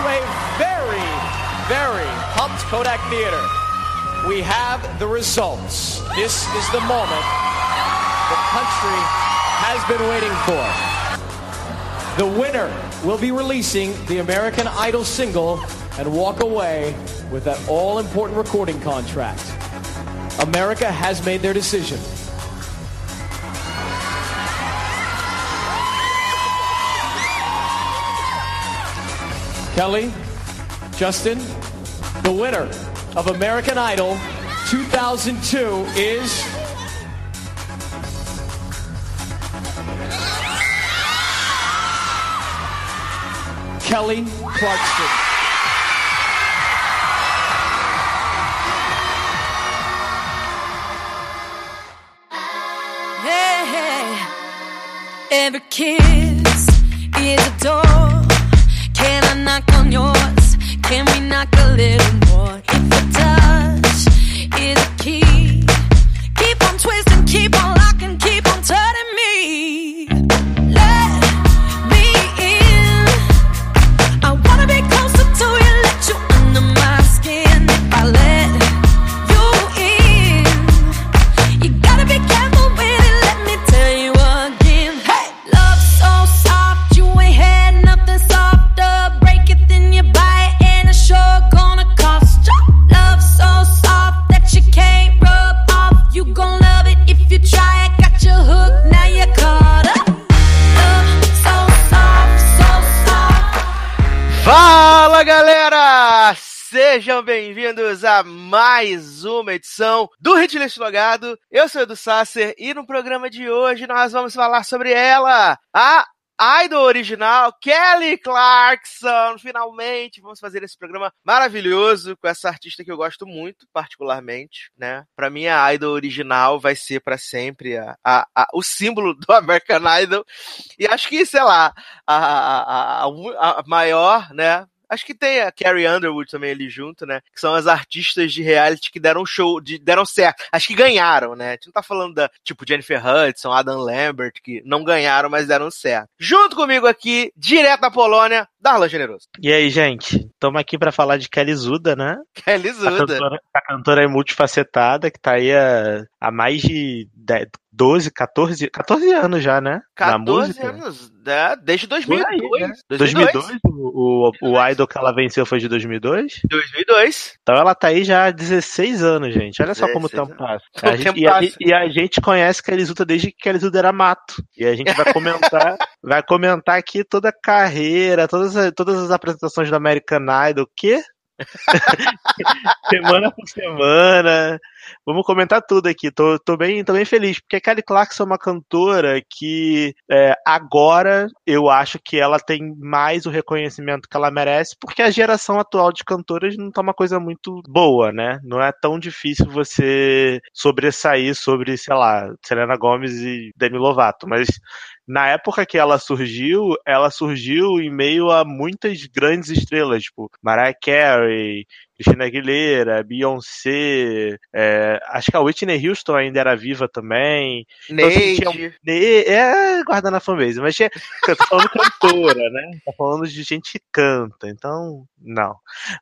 to a very, very pumped Kodak Theater. We have the results. This is the moment the country has been waiting for. The winner will be releasing the American Idol single and walk away with that all important recording contract. America has made their decision. Kelly, Justin, the winner of American Idol 2002 is. Kelly Clarkson. Hey, hey. Every kiss is a door. Yours? Can we knock a little more? Mais uma edição do Hitlist Logado. Eu sou Edu Sasser e no programa de hoje nós vamos falar sobre ela, a idol original Kelly Clarkson. Finalmente vamos fazer esse programa maravilhoso com essa artista que eu gosto muito, particularmente, né? Para mim a idol original vai ser para sempre a, a- a- o símbolo do American Idol e acho que sei lá a- a maior, né? Acho que tem a Carrie Underwood também ali junto, né? Que são as artistas de reality que deram show, de, deram certo. Acho que ganharam, né? A gente não tá falando da, tipo, Jennifer Hudson, Adam Lambert, que não ganharam, mas deram certo. Junto comigo aqui, direto da Polônia, Darlan Generoso. E aí, gente? Estamos aqui para falar de Kelly Zuda, né? Kelly A Zuda. cantora, a cantora é multifacetada, que tá aí há, há mais de 10, 12, 14, 14 anos já, né? Na 14 música. anos, né? desde Por 2002. aí, né? 2002. 2002, o, o, o Idol que ela venceu foi de 2002. 2002. Então ela tá aí já há 16 anos, gente. Olha só como o 16 tempo passa. A gente- e, a, e a gente conhece Kelly Zuda desde que Kelly Zuda era mato. E a gente vai comentar, vai comentar aqui toda a carreira, todas, as- todas as apresentações do American Idol. O quê? semana por semana. Vamos comentar tudo aqui. Tô, tô, bem, tô bem feliz, porque a Kelly Clarkson é uma cantora que é, agora eu acho que ela tem mais o reconhecimento que ela merece, porque a geração atual de cantoras não tá uma coisa muito boa, né? Não é tão difícil você sobressair sobre, sei lá, Selena Gomez e Demi Lovato, mas na época que ela surgiu, ela surgiu em meio a muitas grandes estrelas, tipo Mariah Carey, Christina Aguilera, Beyoncé, é, acho que a Whitney Houston ainda era viva também. Então, assim, tinha Neide. É, guardando a fanbase, mas tinha, eu tô falando cantora, né? Tá falando de gente que canta, então, não.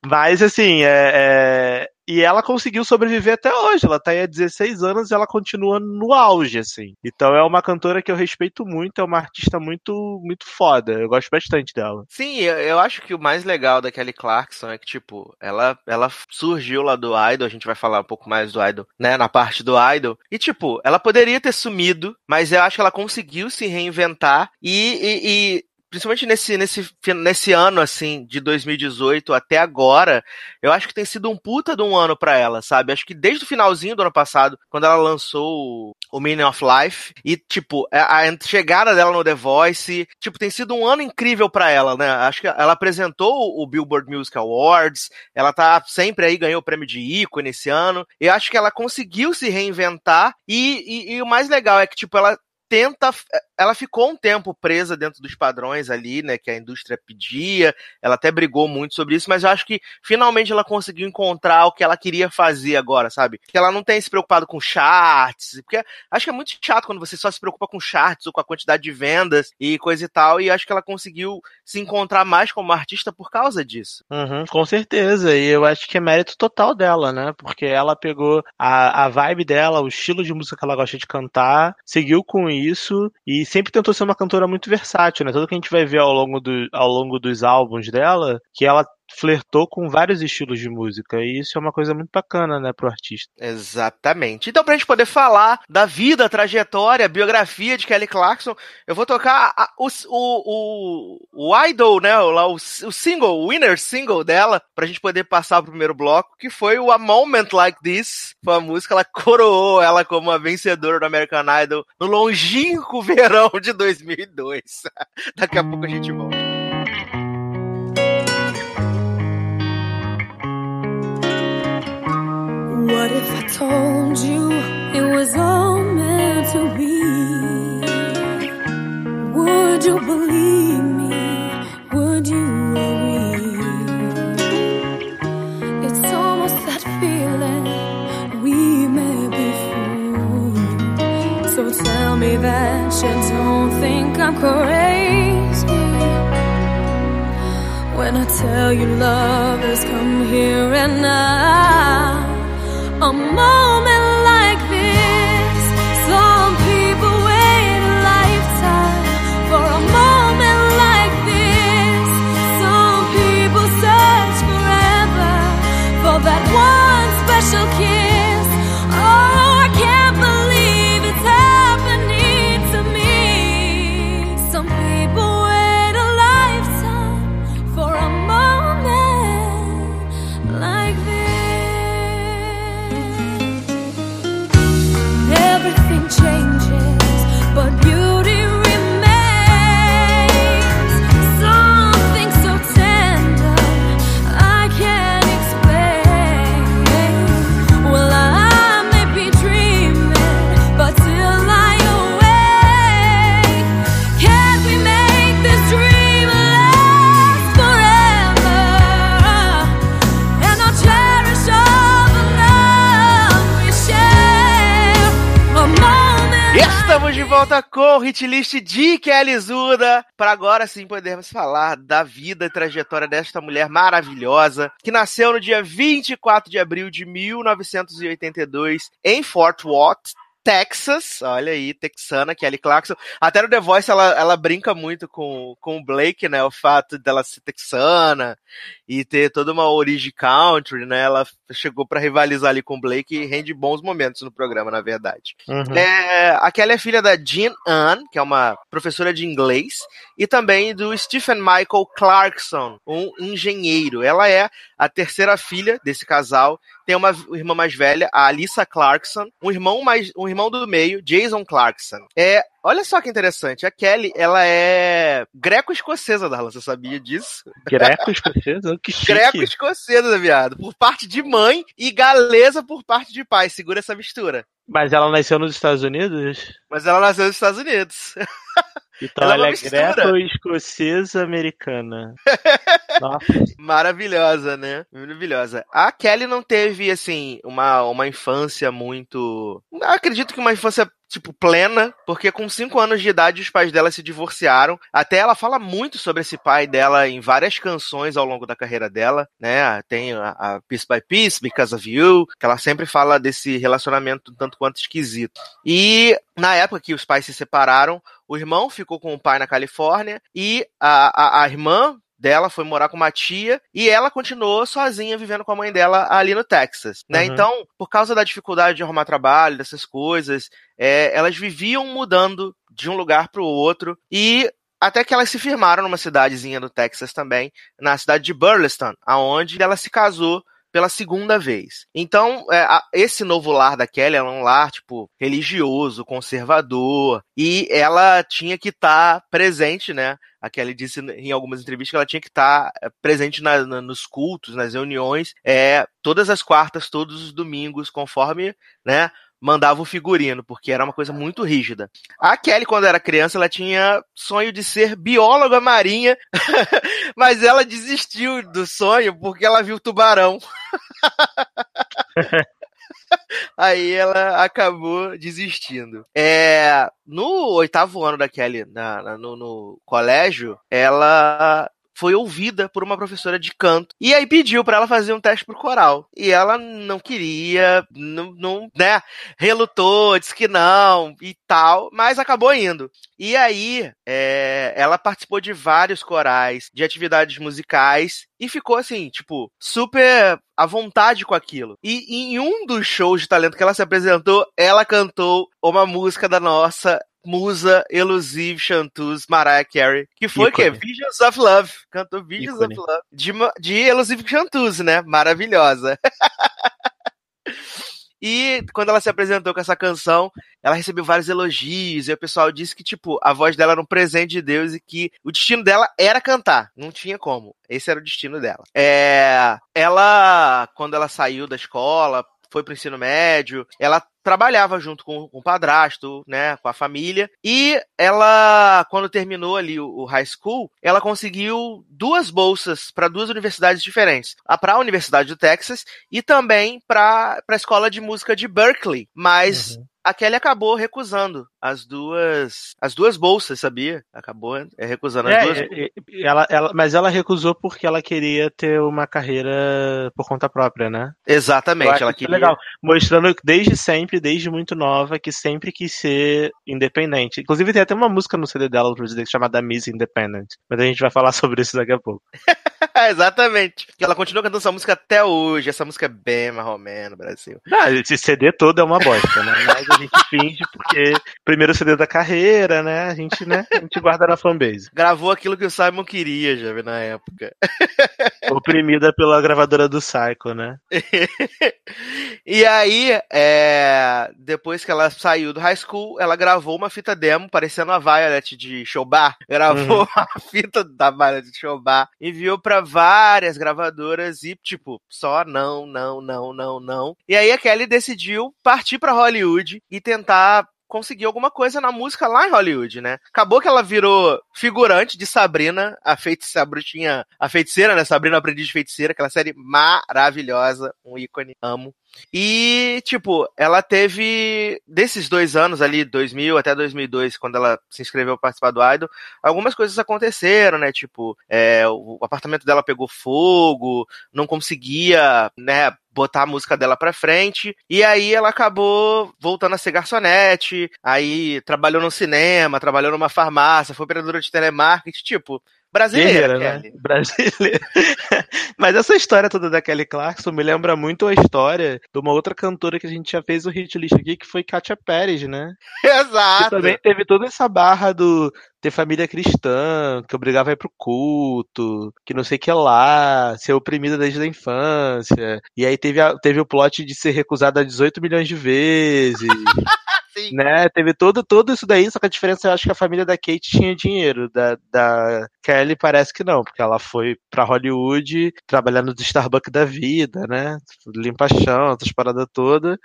Mas, assim, é, é, e ela conseguiu sobreviver até hoje, ela tá aí há 16 anos e ela continua no auge, assim. Então é uma cantora que eu respeito muito, é uma artista muito, muito foda, eu gosto bastante dela. Sim, eu, eu acho que o mais legal da Kelly Clarkson é que, tipo, ela, ela surgiu lá do Idol, a gente vai falar um pouco mais do Idol, né, na parte do Idol, e, tipo, ela poderia ter sumido, mas eu acho que ela conseguiu se reinventar e, e- e principalmente nesse, nesse, nesse ano, assim, de 2018 até agora, eu acho que tem sido um puta de um ano pra ela, sabe? Acho que desde o finalzinho do ano passado, quando ela lançou o, Meaning of Life, e, tipo, a, a chegada dela no The Voice, tipo, tem sido um ano incrível pra ela, né? Acho que ela apresentou o Billboard Music Awards, ela tá sempre aí, ganhou o prêmio de ícone esse ano, eu acho que ela conseguiu se reinventar, e, e, e o mais legal é que, tipo, ela tenta ela ficou um tempo presa dentro dos padrões ali, né, que a indústria pedia. Ela até brigou muito sobre isso, mas eu acho que finalmente ela conseguiu encontrar o que ela queria fazer agora, sabe? Que ela não tem se preocupado com charts, porque acho que é muito chato quando você só se preocupa com charts ou com a quantidade de vendas e coisa e tal, e acho que ela conseguiu se encontrar mais como artista por causa disso. Uhum, com certeza, e eu acho que é mérito total dela, né? Porque ela pegou a, a vibe dela, o estilo de música que ela gosta de cantar, seguiu com isso e sempre tentou ser uma cantora muito versátil, né? Tudo que a gente vai ver ao longo, do, ao longo dos álbuns dela, que ela flertou com vários estilos de música e isso é uma coisa muito bacana, né, pro artista. Exatamente. Então, pra gente poder falar da vida, trajetória, biografia de Kelly Clarkson, eu vou tocar a, o, o, o, o Idol, né, o, o, o single, o winner single dela, pra gente poder passar pro primeiro bloco, que foi o A Moment Like This, foi a música, ela coroou ela como a vencedora do American Idol no longínquo verão de 2002. Daqui a pouco a gente volta. Told you it was all meant to be? Would you believe me? Would you agree? It's almost that feeling we may be fools. So tell me that you don't think I'm crazy. When I tell you love has come here and now. A moment volta com o hit list de Kelly Zuda, para agora sim podermos falar da vida e trajetória desta mulher maravilhosa, que nasceu no dia 24 de abril de 1982 em Fort Worth, Texas, olha aí, texana, Kelly Clarkson. Até no The Voice ela, ela brinca muito com, com o Blake, né? O fato dela ser texana e ter toda uma origem country, né? Ela chegou para rivalizar ali com o Blake e rende bons momentos no programa, na verdade. Uhum. É, a Kelly é filha da Jean Ann, que é uma professora de inglês, e também do Stephen Michael Clarkson, um engenheiro. Ela é a terceira filha desse casal. Tem uma irmã mais velha, a Alissa Clarkson, um irmão mais, um irmão do meio, Jason Clarkson. É, olha só que interessante. A Kelly, ela é greco-escocesa, Darla. Você sabia disso? Greco-escocesa? Que chique. Greco-escocesa, viado. Por parte de mãe e galesa por parte de pai. Segura essa mistura. Mas ela nasceu nos Estados Unidos? Mas ela nasceu nos Estados Unidos. Então Ela é ela, é mistura. greco-escocesa americana. Maravilhosa, né? Maravilhosa. A Kelly não teve, assim, uma, uma infância muito. Acredito que uma infância, tipo, plena, porque com 5 anos de idade os pais dela se divorciaram. Até ela fala muito sobre esse pai dela em várias canções ao longo da carreira dela, né? Tem a, a Piece by Piece, Because of You, que ela sempre fala desse relacionamento tanto quanto esquisito. E na época que os pais se separaram, o irmão ficou com o pai na Califórnia e a, a, a irmã dela foi morar com uma tia e ela continuou sozinha vivendo com a mãe dela ali no Texas, né? Uhum. Então, por causa da dificuldade de arrumar trabalho, dessas coisas, é, elas viviam mudando de um lugar para o outro e até que elas se firmaram numa cidadezinha do Texas também, na cidade de Burleson, aonde ela se casou pela segunda vez. Então, é, a- esse novo lar da Kelly era um lar, tipo, religioso, conservador, e ela tinha que estar presente, né? A Kelly disse em algumas entrevistas que ela tinha que estar é, presente na- na- nos cultos, nas reuniões, é, todas as quartas, todos os domingos, conforme, né? Mandava o figurino, porque era uma coisa muito rígida. A Kelly, quando era criança, ela tinha sonho de ser bióloga marinha, mas ela desistiu do sonho porque ela viu tubarão. Aí ela acabou desistindo. É, no oitavo ano da Kelly, na, na no, no colégio, ela foi ouvida por uma professora de canto. E aí pediu para ela fazer um teste pro coral. E ela não queria, não, não, né, relutou, disse que não e tal, mas acabou indo. E aí, é, ela participou de vários corais, de atividades musicais, e ficou assim, tipo, super à vontade com aquilo. E em um dos shows de talento que ela se apresentou, ela cantou uma música da nossa musa elusive chanteuse Mariah Carey, que foi o quê? Visions of Love. Cantou Visions Ícone. of Love de, de elusive chanteuse, né? Maravilhosa. E quando ela se apresentou com essa canção, ela recebeu vários elogios, e o pessoal disse que, tipo, a voz dela era um presente de Deus e que o destino dela era cantar. Não tinha como. Esse era o destino dela. É... Ela, quando ela saiu da escola, foi pro ensino médio, ela trabalhava junto com, com o padrasto, né, com a família, e ela, quando terminou ali o, o high school, ela conseguiu duas bolsas para duas universidades diferentes, para a Universidade do Texas e também para a Escola de Música de Berkeley, mas uhum a Kelly acabou recusando as duas as duas bolsas, sabia? Acabou é, recusando as é, duas. Ela, ela, mas ela recusou porque ela queria ter uma carreira por conta própria, né? Exatamente, ela queria. Legal, mostrando desde sempre, desde muito nova, que sempre quis ser independente. Inclusive tem até uma música no CD dela, chamada Miss Independent, mas a gente vai falar sobre isso daqui a pouco. Exatamente. Ela continua cantando essa música até hoje. Essa música é bem marromeno, Brasil. Não, esse CD todo é uma bosta, né? Mas a gente finge porque primeiro CD da carreira, né? A gente, né? A gente guarda na fanbase. Gravou aquilo que o Simon queria, já vi na época. Oprimida pela gravadora do Psycho, né? e aí, é... depois que ela saiu do high school, ela gravou uma fita demo parecendo a Violet de Showbar. Gravou uhum. a fita da Violet de Showbar, enviou para várias gravadoras e, tipo, só não, não, não, não, não. E aí a Kelly decidiu partir para Hollywood e tentar conseguir alguma coisa na música lá em Hollywood, né? Acabou que ela virou figurante de Sabrina, a feiticeira, a a feiticeira, né? Sabrina Aprendiz de Feiticeira, aquela série maravilhosa, um ícone, amo. E, tipo, ela teve, desses dois anos ali, 2000 até 2002, quando ela se inscreveu para participar do Idol, algumas coisas aconteceram, né? Tipo, é, o apartamento dela pegou fogo, não conseguia, né, botar a música dela pra frente. E aí ela acabou voltando a ser garçonete, aí trabalhou no cinema, trabalhou numa farmácia, foi operadora de telemarketing, tipo, Brasileira, né? Brasileira. Mas essa história toda da Kelly Clarkson me lembra muito a história de uma outra cantora que a gente já fez o hit list aqui, que foi Katia Pérez, né? Exato. Que também teve toda essa barra do ter família cristã, que obrigava a ir pro culto, que não sei o que lá, ser oprimida desde a infância. E aí teve, a, teve o plot de ser recusada 18 milhões de vezes. Né? Teve todo, todo isso daí, só que a diferença eu acho que a família da Kate tinha dinheiro. Da, da Kelly parece que não, porque ela foi pra Hollywood trabalhar no Starbucks da vida, né? Limpa chão, essas paradas todas.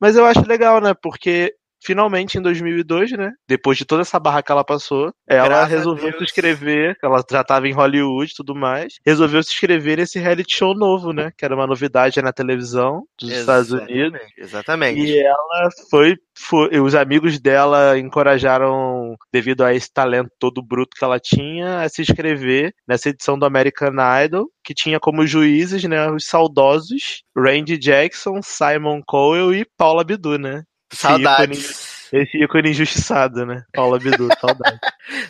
Mas eu acho legal, né? Porque finalmente em 2002, né? Depois de toda essa barra que ela passou, ela Graças resolveu se inscrever, ela já estava em Hollywood e tudo mais, resolveu se inscrever nesse reality show novo, né? Que era uma novidade na televisão dos Exatamente. Estados Unidos. Exatamente. E ela foi, foi, os amigos dela encorajaram, devido a esse talento todo bruto que ela tinha, a se inscrever nessa edição do American Idol, que tinha como juízes, né, os saudosos Randy Jackson, Simon Cowell e Paula Abdul, né? Saudades. Esse ícone injustiçado, né? Paula Bidu, saudades.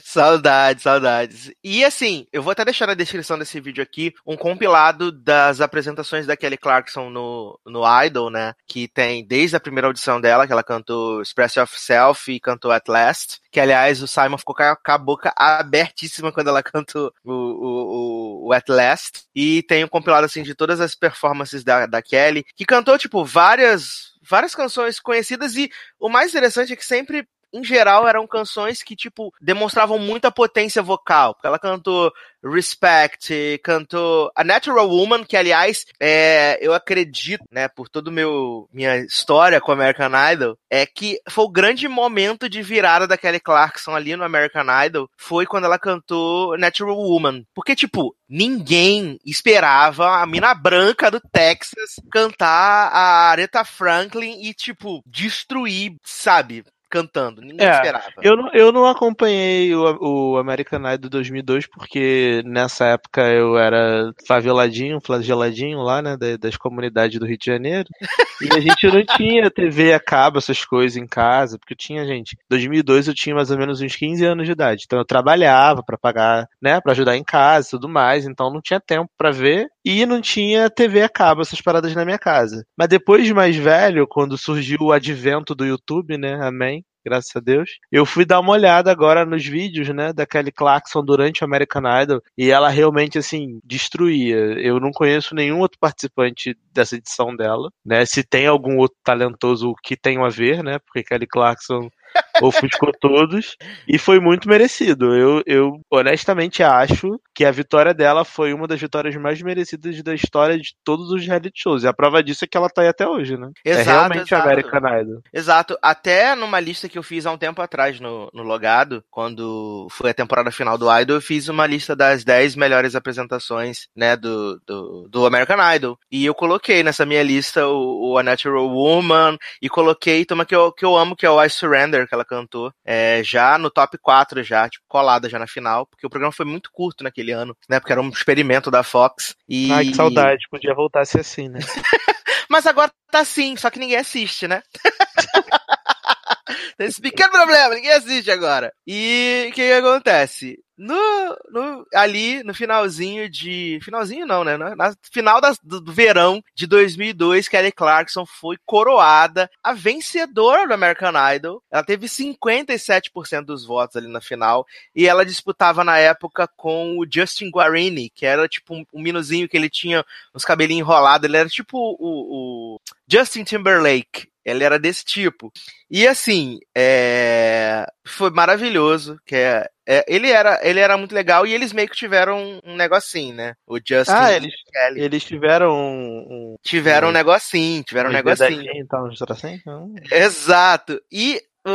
saudades, saudades. E assim, eu vou até deixar na descrição desse vídeo aqui um compilado das apresentações da Kelly Clarkson no, no Idol, né? Que tem desde a primeira audição dela, que ela cantou Express Yourself e cantou At Last. Que aliás o Simon ficou com a boca abertíssima quando ela cantou o, o, o, At Last. E tem um compilado assim de todas as performances da, da Kelly, que cantou, tipo, várias várias canções conhecidas e o mais interessante é que sempre em geral, eram canções que, tipo, demonstravam muita potência vocal. Porque ela cantou Respect, cantou A Natural Woman, que, aliás, é, eu acredito, né, por meu minha história com American Idol, é que foi o grande momento de virada da Kelly Clarkson ali no American Idol, foi quando ela cantou Natural Woman. Porque, tipo, ninguém esperava a mina branca do Texas cantar a Aretha Franklin e, tipo, destruir, sabe? Cantando. Ninguém É, esperava. Eu não, eu não acompanhei o, o American Idol 2002 porque nessa época eu era faveladinho, flageladinho lá, né, da- das comunidades do Rio de Janeiro. E a gente não tinha TV a cabo, essas coisas em casa, porque eu tinha, gente, 2002 eu tinha mais ou menos uns 15 anos de idade. Então eu trabalhava pra pagar, né, Pra ajudar em casa e tudo mais, então não tinha tempo pra ver e não tinha TV a cabo, essas paradas na minha casa. Mas depois de mais velho, quando surgiu o advento do YouTube, né, amém, graças a Deus. Eu fui dar uma olhada agora nos vídeos, né, da Kelly Clarkson durante o American Idol e ela realmente, assim, destruía. Eu não conheço nenhum outro participante dessa edição dela, né, se tem algum outro talentoso que tenha a ver, né, porque Kelly Clarkson ofuscou todos e foi muito merecido. Eu, eu honestamente acho que a vitória dela foi uma das vitórias mais merecidas da história de todos os reality shows. E a prova disso é que ela tá aí até hoje, né? é Exato, realmente exato. American Idol. Exato. Até numa lista que eu fiz há um tempo atrás no, no Logado, quando foi a temporada final do Idol, eu fiz uma lista das 10 melhores apresentações, né, do, do, do American Idol. E eu coloquei nessa minha lista o, o A Natural Woman, e coloquei uma que eu, que eu amo, que é o I Surrender, que ela cantou, é, já no top 4, já, tipo, colada já na final, porque o programa foi muito curto naquele ano, né, porque era um experimento da Fox. E... Ai, que saudade. Podia voltar a ser assim, né? Mas agora tá assim, só que ninguém assiste, né? Tem esse pequeno problema, ninguém assiste agora. E o que, que acontece? No, no- ali, no finalzinho de. Finalzinho não, né? Na, na final do, do verão de 2002, Kelly Clarkson foi coroada a vencedora do American Idol. Ela teve 57% dos votos ali na final. E ela disputava na época com o Justin Guarini, que era tipo um, um minozinho que ele tinha uns cabelinhos enrolados. Ele era tipo o, o Justin Timberlake. Ele era desse tipo. E assim, é, foi maravilhoso. Que é, ele, era, ele era muito legal e eles meio que tiveram um, um negocinho, né? O Justin Ah, eles- Kelly. Eles tiveram um. um Tiveram um negocinho, tiveram um negocinho. Então, assim? Não. Exato. E o,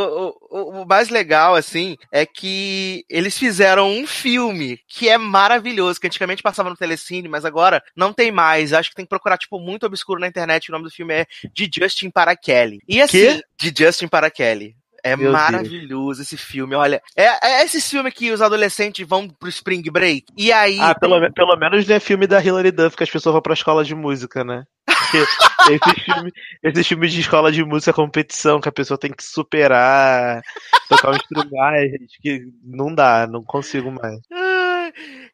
o, o- mais legal, assim, é que eles fizeram um filme que é maravilhoso, que antigamente passava no Telecine, mas agora não tem mais. Acho que tem que procurar, tipo, muito obscuro na internet. O nome do filme é De Justin para Kelly. E assim, De Justin para Kelly. É Meu maravilhoso esse filme, olha. É, é esse filme que os adolescentes vão pro Spring Break. E aí. Ah, pelo, me- pelo menos não é filme da Hilary Duff que as pessoas vão pra escola de música, né? Porque esses filmes esses filmes de escola de música competição que a pessoa tem que superar, tocar um instrumento, ai, gente, que não dá, não consigo mais.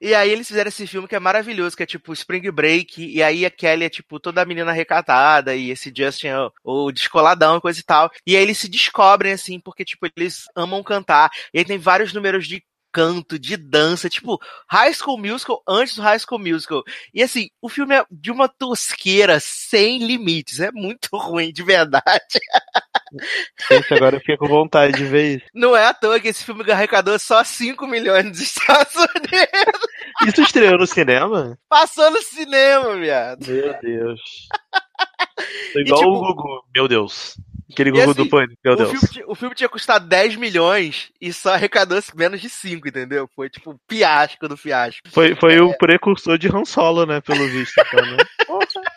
E aí eles fizeram esse filme que é maravilhoso, que é tipo Spring Break, e aí a Kelly é tipo toda a menina recatada, e esse Justin é o descoladão, coisa e tal. E aí eles se descobrem, assim, porque tipo, eles amam cantar. E aí tem vários números de canto, de dança, tipo, High School Musical antes do High School Musical. E assim, o filme é de uma tosqueira sem limites, é muito ruim, de verdade. Gente, agora eu fiquei com vontade de ver isso. Não é à toa que esse filme arrecadou só 5 milhões nos Estados Unidos. Isso estreou no cinema? Passou no cinema, viado. Meu Deus. Tô igual tipo, o Gugu, meu Deus. Aquele Gugu assim, do Pânico, meu o, Deus. filme, o filme tinha custado 10 milhões e só arrecadou menos de 5, entendeu? Foi tipo um fiasco do fiasco. Foi, foi o precursor de Han Solo, né, pelo visto. Então, né?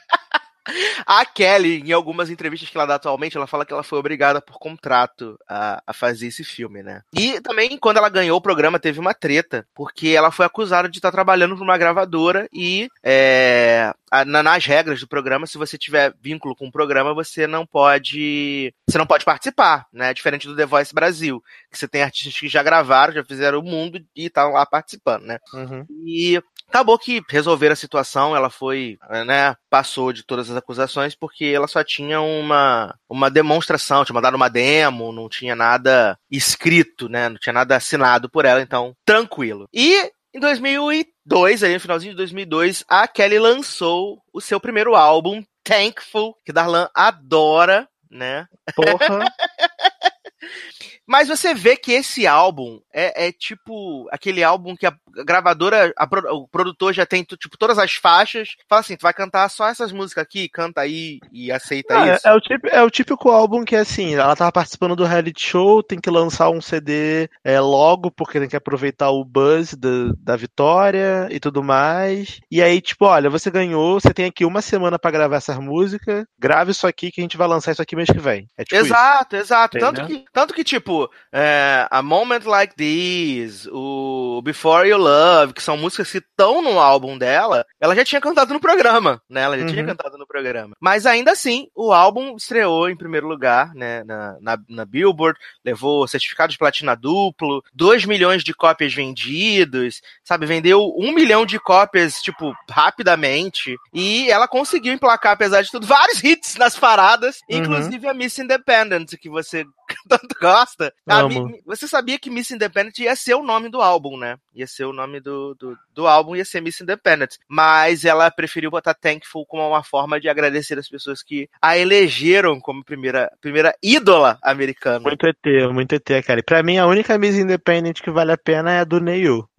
A Kelly, em algumas entrevistas que ela dá atualmente, ela fala que ela foi obrigada por contrato a, a fazer esse filme, né? E também, quando ela ganhou o programa, teve uma treta, porque ela foi acusada de estar trabalhando para uma gravadora e, é, nas regras do programa, se você tiver vínculo com o programa, você não pode. Você não pode participar, né? Diferente do The Voice Brasil, que você tem artistas que já gravaram, já fizeram o mundo e estão lá participando, né? Uhum. E acabou que resolveram a situação, ela foi, né, passou de todas as acusações porque ela só tinha uma, uma demonstração, tinha mandado uma demo, não tinha nada escrito, né, não tinha nada assinado por ela, então tranquilo. E em 2002, aí no finalzinho de 2002, a Kelly lançou o seu primeiro álbum, Thankful, que Darlan adora, né? Porra. Mas você vê que esse álbum é, é tipo aquele álbum que a gravadora, a, o produtor já tem tipo todas as faixas, fala assim, tu vai cantar só essas músicas aqui, canta aí e aceita Ah, isso. é, é o típico, é o típico álbum que é assim, ela tava participando do reality show, tem que lançar um CD é, logo, porque tem que aproveitar o buzz da, da vitória e tudo mais. E aí, tipo, olha, você ganhou, você tem aqui uma semana pra gravar essa música, grave isso aqui que a gente vai lançar isso aqui mês que vem. É tipo isso. Exato, exato. Tanto Entendeu? que, tanto que, tipo, é, A Moment Like This, o Before You Love, que são músicas que estão no álbum dela, ela já tinha cantado no programa, né? Ela já tinha Uhum. cantado no programa. Mas ainda assim, o álbum estreou em primeiro lugar, né? Na, na, na Billboard, levou certificado de platina duplo, 2 milhões de cópias vendidos, sabe? Vendeu um milhão de cópias, tipo, rapidamente. E ela conseguiu emplacar, apesar de tudo, vários hits nas paradas, Uhum. inclusive a Miss Independent, que você tanto gosta. A Amo. Mi- você sabia que Miss Independent ia ser o nome do álbum, né? Ia ser o nome do, do, do álbum, ia ser Miss Independent. Mas ela preferiu botar Thankful como uma forma de agradecer as pessoas que a elegeram como primeira, primeira ídola americana. Muito ET, muito ET, cara. E pra mim, a única mesa independente que vale a pena é a do Neil.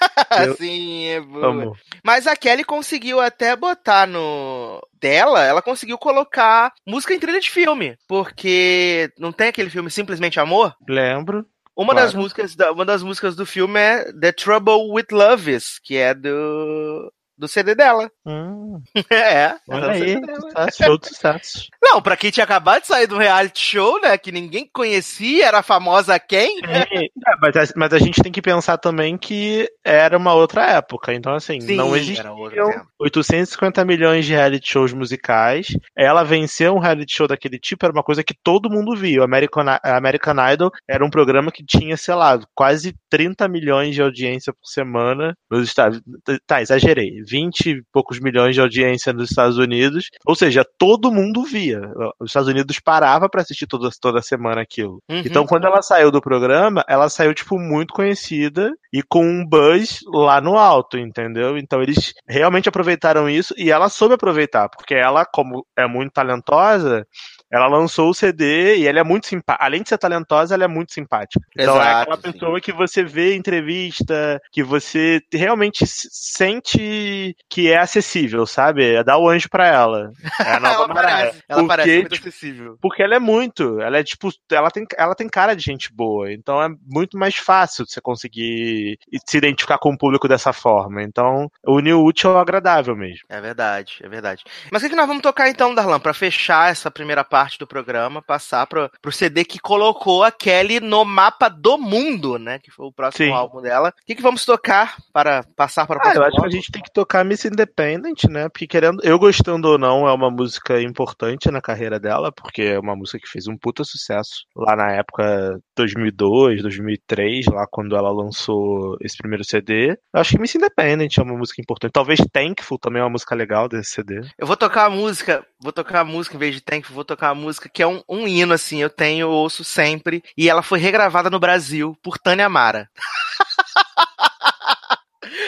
Eu- Sim, é boa. Amo. Mas a Kelly conseguiu até botar no dela, ela conseguiu colocar música em trilha de filme, porque não tem aquele filme Simplesmente Amor? Lembro. Uma Claro. das músicas, uma das músicas do filme é The Trouble with Love Is, que é do do CD dela. Hum, é. olha é do aí, sucesso, show de sucesso. Não, pra quem tinha acabado de sair do reality show, né, que ninguém conhecia, era a famosa quem? É, mas, a, mas a gente tem que pensar também que era uma outra época. Então, assim, não existiam era outro tempo. 850 milhões de reality shows musicais. Ela vencer um reality show daquele tipo era uma coisa que todo mundo via. O American, American Idol era um programa que tinha, sei lá, quase 30 milhões de audiência por semana nos Estados Tá, exagerei. 20 e poucos milhões de audiência nos Estados Unidos. Ou seja, todo mundo via. Os Estados Unidos parava pra assistir toda, toda semana aquilo. Uhum. Então, quando ela saiu do programa, ela saiu, tipo, muito conhecida e com um buzz lá no alto, entendeu? Então, eles realmente aproveitaram isso e ela soube aproveitar, porque ela, como é muito talentosa, ela lançou o CD e ela é muito simpática. Além de ser talentosa, ela é muito simpática. Então, é Exato, aquela sim. pessoa que você vê em entrevista, que você realmente sente que é acessível, sabe? Dá o anjo pra ela. É a nova ela Mariah. parece, ela Porque, parece muito tipo, acessível. porque ela é muito, ela é tipo, ela tem, ela tem cara de gente boa, então é muito mais fácil você conseguir se identificar com o público dessa forma. Então, unir o útil ao agradável mesmo. É verdade, é verdade. Mas o que, que nós vamos tocar então, Darlan, pra fechar essa primeira parte do programa, passar pro, pro CD que colocou a Kelly no mapa do mundo, né? Que foi o próximo Sim. álbum dela. O que, que vamos tocar para passar para o Ah, eu próximo acho que a álbum? gente tem que tocar Miss Independent, né? Porque querendo, eu gostando ou não, é uma música importante na carreira dela, porque é uma música que fez um puta sucesso lá na época 2002, 2003, lá quando ela lançou esse primeiro CD. Eu acho que Miss Independent é uma música importante. Talvez Thankful também é uma música legal desse CD. Eu vou tocar a música, vou tocar a música em vez de Thank, vou tocar a música que é um, um hino, assim, eu tenho, eu ouço sempre, e ela foi regravada no Brasil por Tânia Mara.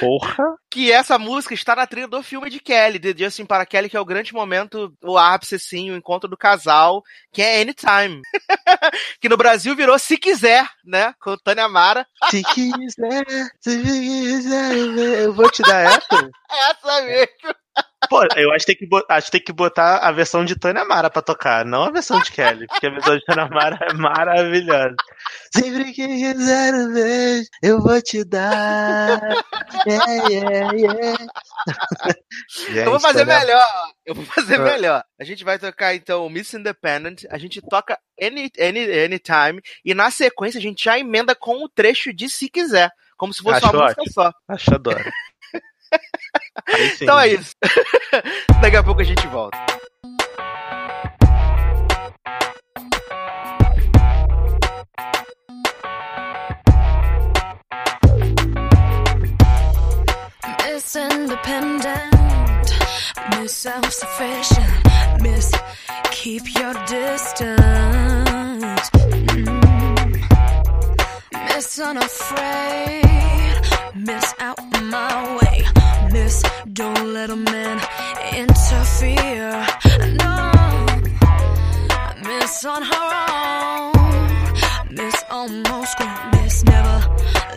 Porra! Que essa música está na trilha do filme de Kelly, de Justin para Kelly, que é o grande momento, o ápice, assim, o encontro do casal, que é Anytime. que no Brasil virou Se Quiser, né? Com Tânia Mara. Se quiser, se quiser, eu vou te dar essa. Essa mesmo. Pô, eu acho que, tem que, acho que tem que botar a versão de Tânia Mara pra tocar, não a versão de Kelly, porque a versão de Tânia Mara é maravilhosa. Sempre que quiser um beijo, eu vou te dar. Yeah, yeah, yeah. Eu vou fazer Tânia- melhor. Eu vou fazer Ah. melhor. A gente vai tocar então o Miss Independent, a gente toca any, any, Anytime, e na sequência a gente já emenda com o trecho de Se Quiser, como se fosse Acho uma música ótimo. só. Acho adoro. Aí sim. Então é isso. Daqui a pouco a gente volta. Miss Independent, Miss Self Sufficient, Miss Keep Your Distance, Mm. Miss Unafraid, Miss Out My Way, Miss Don't Let a Man Interfere, no, Miss On Her Own, Miss almost grown. Miss never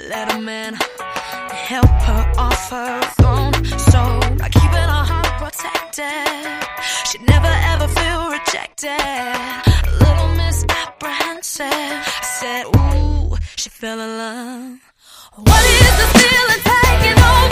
let a man help her off her throne. So by keeping her heart protected, she'd never ever feel rejected. A little misapprehensive. Said, Ooh, she fell in love. What is the feeling taking over?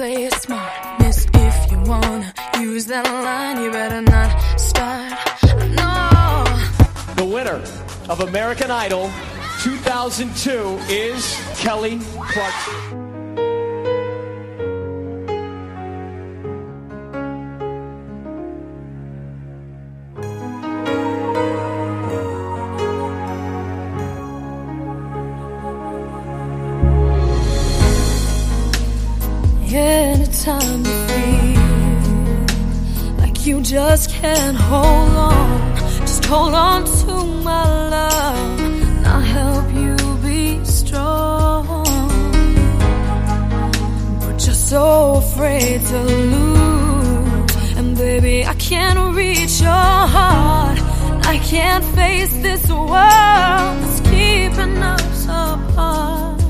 Misplay it smart. Miss, if you wanna use that line, you better not start. No. The winner of American Idol 2002 is Kelly Clarkson. Anytime you feel like you just can't hold on, just hold on to my love, and I'll help you be strong. But you're so afraid to lose, and baby, I can't reach your heart. I can't face this world that's keeping us apart.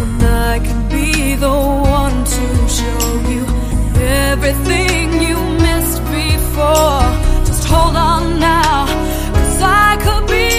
And I can be the one to show you everything you missed before. Just hold on now, 'cause I could be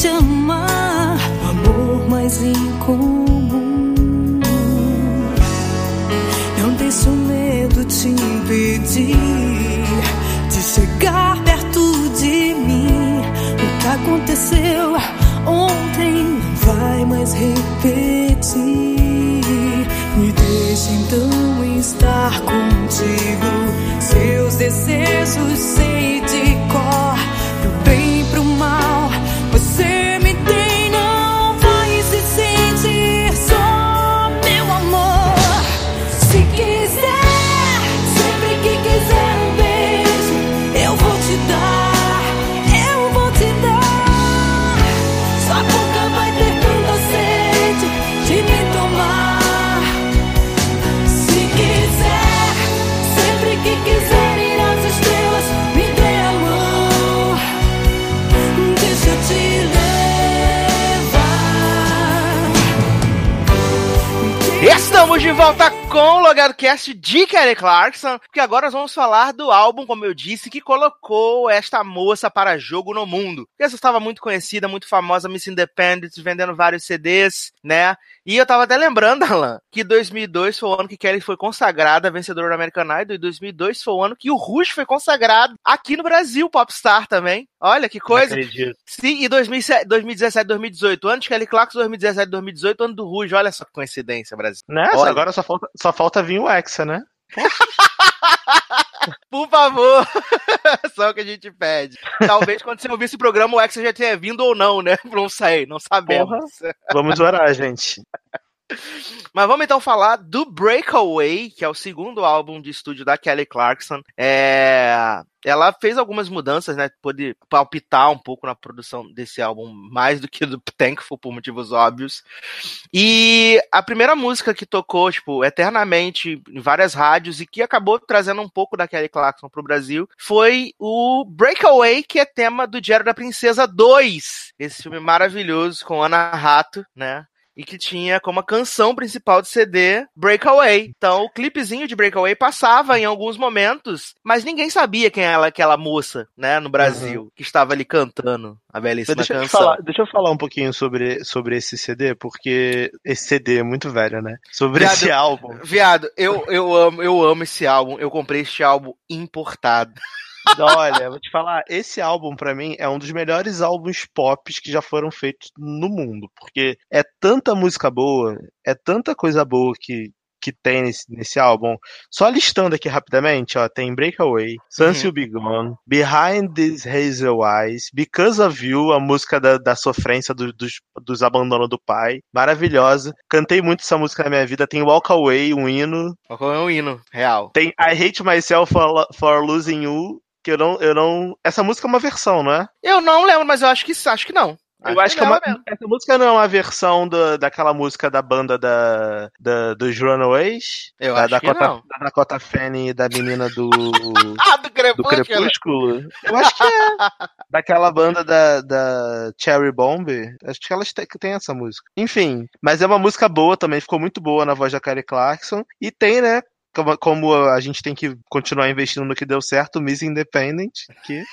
te amar, o amor mais incomum. Não deixe o medo te impedir de chegar perto de mim. O que aconteceu ontem não vai mais repetir. Me deixe então estar contigo. Seus desejos Estamos de volta com o Logado Cast de Kelly Clarkson, porque agora nós vamos falar do álbum, como eu disse, que colocou esta moça para jogo no mundo. Essa estava muito conhecida, muito famosa, Miss Independent, vendendo vários CDs, né? E eu tava até lembrando, Alan, que 2002 foi o ano que Kelly foi consagrada vencedora do American Idol, e 2002 foi o ano que o Rush foi consagrado aqui no Brasil, Popstar também. Olha que coisa. Não acredito. Sim, e 2007, 2017, 2018, ano de Kelly Clarkson, 2017, 2018, ano do Ruge. Olha só que coincidência, Brasil. Nessa, Olha. agora só falta, só falta vir o Hexa, né? Por favor, só o que a gente pede. Talvez quando você ouvir esse programa o Hexa já tenha vindo ou não, né? Não sei, não sabemos. Vamos orar, gente. Mas vamos então falar do Breakaway, que é o segundo álbum de estúdio da Kelly Clarkson. É... Ela fez algumas mudanças, né? Pôde palpitar um pouco na produção desse álbum, mais do que do Thankful, por motivos óbvios. E a primeira música que tocou, tipo, eternamente em várias rádios e que acabou trazendo um pouco da Kelly Clarkson pro Brasil foi o Breakaway, que é tema do Diário da Princesa 2. Esse filme maravilhoso com Ana Rato, né? E que tinha como a canção principal do CD Breakaway. Então, o clipezinho de Breakaway passava em alguns momentos, mas ninguém sabia quem era aquela moça, né, no Brasil, uhum. que estava ali cantando a belíssima deixa canção. Eu falar, deixa eu falar um pouquinho sobre, sobre esse CD, porque esse CD é muito velho, né? Sobre viado, esse álbum. Viado, eu, eu, amo, eu amo esse álbum. Eu comprei este álbum importado. Olha, vou te falar, esse álbum para mim é um dos melhores álbuns pop que já foram feitos no mundo, porque é tanta música boa, é tanta coisa boa que que tem nesse, nesse álbum. Só listando aqui rapidamente, ó, tem Breakaway, Sunset uhum. Be Gone, Behind These Hazel Eyes, Because of You, a música da, da sofrência do, dos, dos abandonos do pai, maravilhosa. Cantei muito essa música na minha vida. Tem Walk Away, um hino. Walk Away é um hino, real. Tem I Hate Myself for, for Losing You, que eu não, eu não. Essa música é uma versão, não é? Eu não lembro, mas eu acho que acho que não. Eu acho que, é uma, essa música não é uma versão do, daquela música da banda da, da dos Runaways. Eu da acho Dakota, que não. Da Dakota Fanning e da menina do. ah, do Crepúsculo. Do Crepúsculo. Eu acho que é. Daquela banda da, da Cherry Bomb. Acho que elas têm essa música. Enfim, mas é uma música boa também, ficou muito boa na voz da Kelly Clarkson. E tem, né, como, como a gente tem que continuar investindo no que deu certo, Miss Independent, que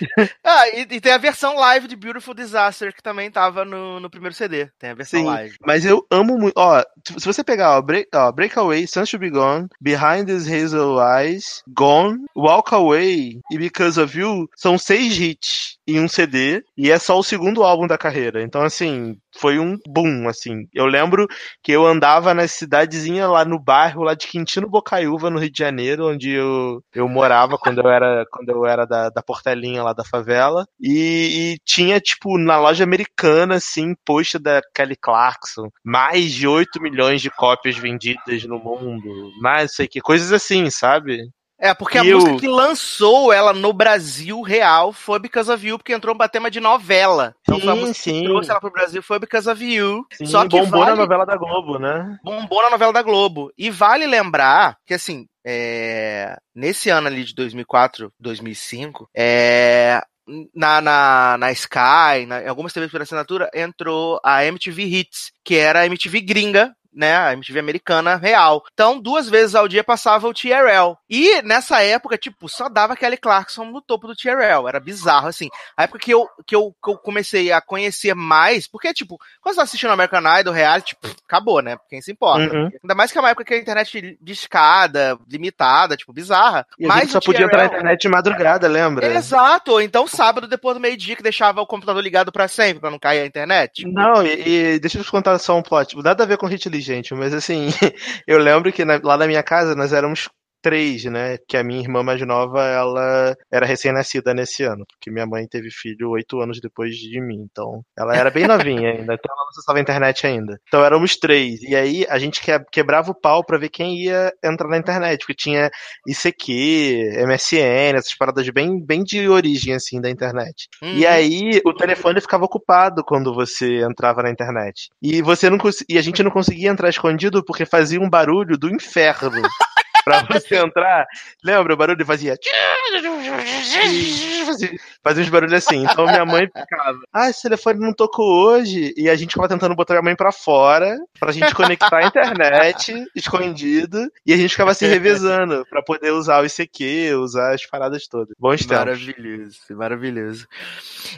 ah, e, e, tem a versão live de Beautiful Disaster, que também tava no, no primeiro CD. Tem a versão Sim, live. Mas eu amo muito. Ó, se você pegar, ó, Break, ó, Breakaway, Sun Should Be Gone, Behind These Hazel Eyes, Gone, Walk Away e Because of You, são seis hits em um CD, e é só o segundo álbum da carreira. Então, assim, foi um boom, assim. Eu lembro que eu andava na cidadezinha lá no bairro, lá de Quintino Bocaiúva, no Rio de Janeiro, onde eu, eu morava quando eu era, quando eu era da, da portelinha lá da favela. E, e tinha, tipo, na loja americana, assim, posta da Kelly Clarkson, mais de 8 milhões de cópias vendidas no mundo, mais sei que, coisas assim, sabe? É, porque a eu... música que lançou ela no Brasil real foi Because of You, porque entrou um tema de novela. Então sim, foi a música sim. que trouxe ela pro Brasil foi Because of You. Sim, Só que bombou vale... na novela da Globo, né? Bombou na novela da Globo. E vale lembrar que, assim, é... nesse ano ali de 2004, 2005, é na, na, na Sky, na, em algumas TVs por assinatura, entrou a MTV Hits, que era a MTV gringa né, a MTV americana real. Então, duas vezes ao dia passava o TRL. E nessa época, tipo, só dava Kelly Clarkson no topo do TRL. Era bizarro, assim. A época que eu, que eu, que eu comecei a conhecer mais, porque, tipo, quando você tá assistindo American Idol, reality, pff, acabou, né? Quem se importa. Uhum. Ainda mais que é uma época que a internet de escada, limitada, tipo, bizarra. E Mas a gente só podia entrar na internet de madrugada, lembra? Exato. Então, sábado, depois do meio-dia, que deixava o computador ligado para sempre, para não cair a internet. Não, e, e, deixa eu te contar só um plot. Nada a ver com hit gente, mas assim, eu lembro que na, lá na minha casa nós éramos três, né? Que a minha irmã mais nova, ela era recém-nascida nesse ano, porque minha mãe teve filho oito anos depois de mim. Então, ela era bem novinha ainda, então ela não acessava a internet ainda. Então éramos três. E aí a gente quebrava o pau pra ver quem ia entrar na internet, porque tinha ICQ, MSN, essas paradas bem, bem de origem, assim, da internet. Uhum. E aí o telefone ficava ocupado quando você entrava na internet. E você não e a gente não conseguia entrar escondido porque fazia um barulho do inferno. pra você entrar. Lembra? O barulho fazia. Fazia uns barulhos assim. Então minha mãe ficava. Ah, esse telefone não tocou hoje. E a gente ficava tentando botar a mãe pra fora. Pra gente conectar a internet, escondido. E a gente ficava se revezando pra poder usar o ICQ, usar as paradas todas. Bons tempos. Maravilhoso, maravilhoso.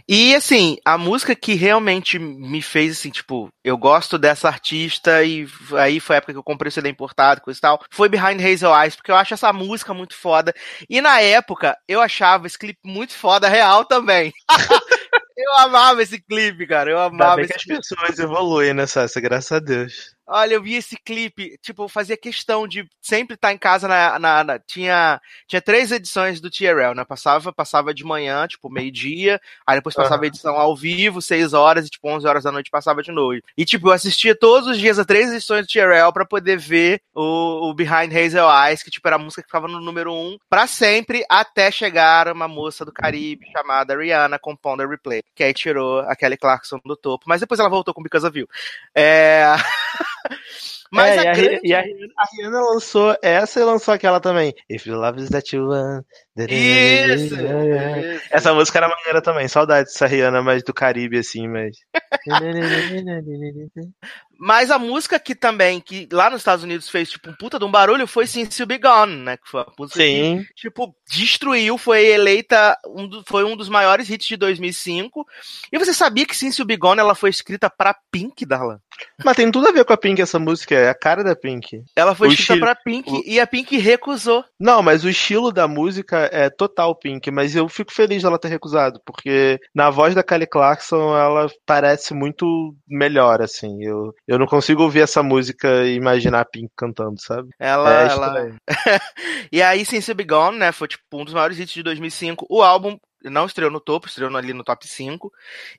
E assim, a música que realmente me fez assim, tipo, eu gosto dessa artista e aí foi a época que eu comprei o CD importado, coisa e tal, foi Behind Hazel Eyes, porque eu acho essa música muito foda. E na época, eu achava esse clipe muito foda real também. eu amava esse clipe, cara. Eu amava esse que as clipe. pessoas evoluem nessa, graças a Deus. Olha, eu vi esse clipe, tipo, eu fazia questão de sempre estar em casa na, na, na, tinha tinha três edições do TRL, né? Passava, passava de manhã, tipo, meio-dia, aí depois passava uhum. a edição ao vivo, seis horas, e tipo, 11 horas da noite passava de noite. E tipo, eu assistia todos os dias as três edições do TRL para poder ver o, o, Behind Hazel Eyes, que tipo era a música que ficava no número um para sempre até chegar uma moça do Caribe chamada Rihanna com Ponder Replay, que aí tirou a Kelly Clarkson do topo, mas depois ela voltou com Because of You. É Mas é, a e, a, grande... e a, Rihanna, a Rihanna lançou essa e lançou aquela também. If you love is that you want. Isso, isso. Essa música era maneira também. Saudade dessa Rihanna mais do Caribe, assim, mas. Mas a música que também, que lá nos Estados Unidos fez, tipo, um puta de um barulho, foi Since You Be Gone, né? Que foi a música Sim. que, tipo, destruiu, foi eleita, um do, foi um dos maiores hits de 2005. E você sabia que Since You Be Gone, ela foi escrita pra Pink, Darlan? Mas tem tudo a ver com a Pink essa música, é a cara da Pink. Ela foi O escrita estilo- pra Pink o- e a Pink recusou. Não, mas o estilo da música é total Pink, mas eu fico feliz dela ter recusado, porque na voz da Kelly Clarkson ela parece muito melhor, assim. Eu, eu não consigo ouvir essa música e imaginar a Pink cantando, sabe? Ela, É ela... e aí, Since Be Gone, né, foi tipo um dos maiores hits de 2005. O álbum não estreou no topo, estreou ali no top 5.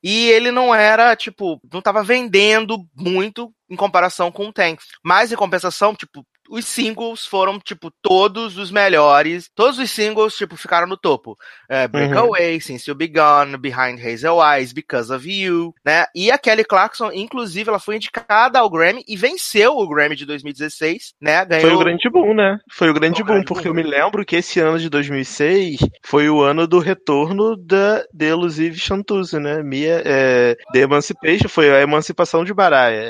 E ele não era, tipo, não tava vendendo muito em comparação com o Tank. Mas, em compensação, tipo, os singles foram, tipo, todos os melhores. Todos os singles, tipo, ficaram no topo. É, Breakaway, Since You Be Gone, Behind Hazel Eyes, Because of You, né? E a Kelly Clarkson, inclusive, ela foi indicada ao Grammy e venceu o Grammy de 2016, né? Ganhou Foi o grande boom, né? Foi o grande Foi o boom, grande porque boom. eu me lembro que esse ano de 2006 foi o ano do retorno da de Elusive né? Mia, é, The Emancipation, foi a emancipação de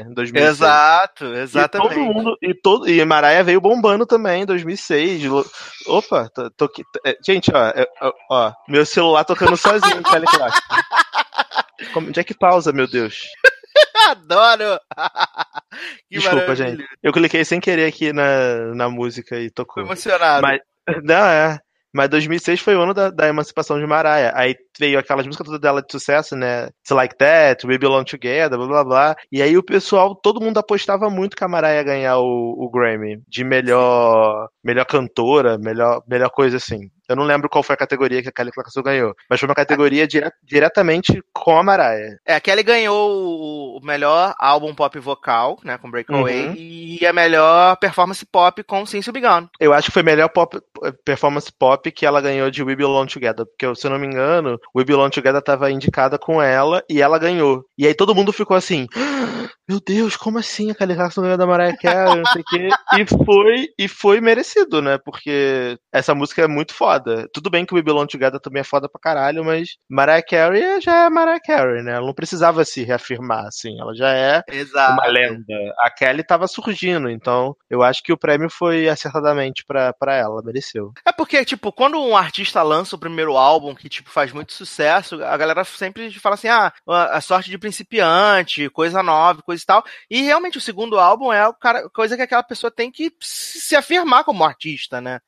em 2006. Exato, E exatamente. todo mundo, e, todo, e Mariah veio bombando também em 2006. Lo- Opa, tô, tô aqui- é, gente, ó, é, ó, ó, meu celular tocando sozinho. Como- Onde é que pausa, meu Deus? Adoro! Que Desculpa, gente. Eu cliquei sem querer aqui na, na música e Tô tocou. emocionado. Mas, não, é. Mas 2006 foi o ano da, da emancipação de Mariah. Aí veio aquelas músicas todas dela de sucesso, né? It's Like That, We Belong Together, blá blá blá. E aí o pessoal, todo mundo apostava muito que a Mariah ia ganhar o, o Grammy de melhor, melhor cantora, melhor, melhor coisa assim. Eu não lembro qual foi a categoria que a Kelly Clarkson ganhou, mas foi uma categoria dire- diretamente com a Mariah. É, a Kelly ganhou o- melhor álbum pop vocal, né, com Breakaway, Uhum. e a melhor performance pop com Since You Be Gone. Eu acho que foi melhor pop- performance pop que ela ganhou de We Belong Together, porque se eu não me engano, We Belong Together tava indicada com ela e ela ganhou. E aí todo mundo ficou assim, "Ah, meu Deus, como assim a Kelly Clarkson ganhou da Mariah Carey, não sei o quê. E foi, e foi merecido, né, porque essa música é muito foda. Tudo bem que We Belong Together também é foda pra caralho, mas Mariah Carey já é Mariah Carey, né, ela não precisava se reafirmar, assim, ela já é Exato. uma lenda. A Kelly tava surgindo, então eu acho que o prêmio foi acertadamente pra, pra ela, mereceu. É porque, tipo, quando um artista lança o primeiro álbum que, tipo, faz muito sucesso, a galera sempre fala assim, ah, a sorte de principiante, coisa nova, coisa e tal. E realmente o segundo álbum é o cara, coisa que aquela pessoa tem que se afirmar como artista, né?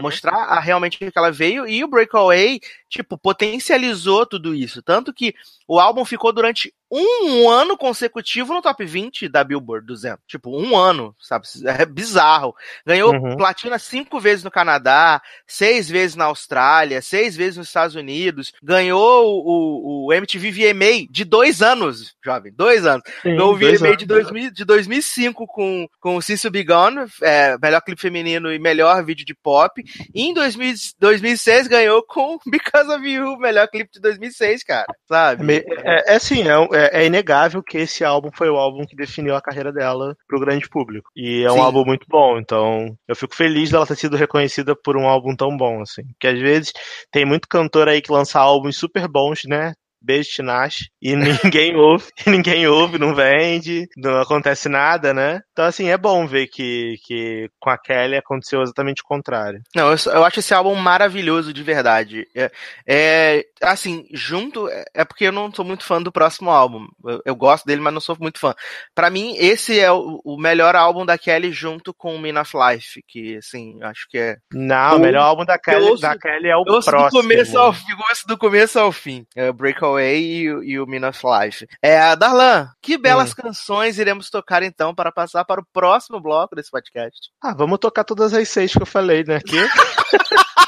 mostrar a, realmente que ela veio e o Breakaway, tipo, potencializou tudo isso. Tanto que o álbum ficou durante um ano consecutivo no top 20 da Billboard 200. Tipo, um ano, sabe? É bizarro. Ganhou Uhum. platina cinco vezes no Canadá, seis vezes na Austrália, seis vezes nos Estados Unidos. Ganhou o, o, MTV VMA de dois anos, jovem, dois anos. Ganhou o VMA anos. de, 2000, de 2005 com, com o Since You Be Gone, é, melhor clipe feminino e melhor vídeo de pop. E em 2000, 2006 ganhou com Because of You, melhor clipe de 2006, cara. Sabe? Me- É, é assim, é, é- é inegável que esse álbum foi o álbum que definiu a carreira dela pro grande público. E é um Sim. álbum muito bom, então eu fico feliz dela ter sido reconhecida por um álbum tão bom, assim. Porque às vezes tem muito cantor aí que lança álbuns super bons, né? Beijo, Tinashe, e ninguém ouve, ninguém ouve, não vende, não acontece nada, né? Então, assim, é bom ver que, que com a Kelly aconteceu exatamente o contrário. Não, eu, eu acho esse álbum maravilhoso de verdade. É, é, assim, junto. É é porque eu não sou muito fã do próximo álbum. Eu, eu gosto dele, mas não sou muito fã. Pra mim, esse é o, o melhor álbum da Kelly junto com o of Life, que, assim, acho que é. Não, o melhor álbum da Kelly, ouço- da Kelly é o Eu ouço do próximo. começo ao fim, eu ouço do começo ao fim. É, o Breakaway e, o- e o of Life. É, Darlan, que belas canções iremos tocar então para passar para o próximo bloco desse podcast? Ah, vamos tocar todas as seis que eu falei, né? Aqui.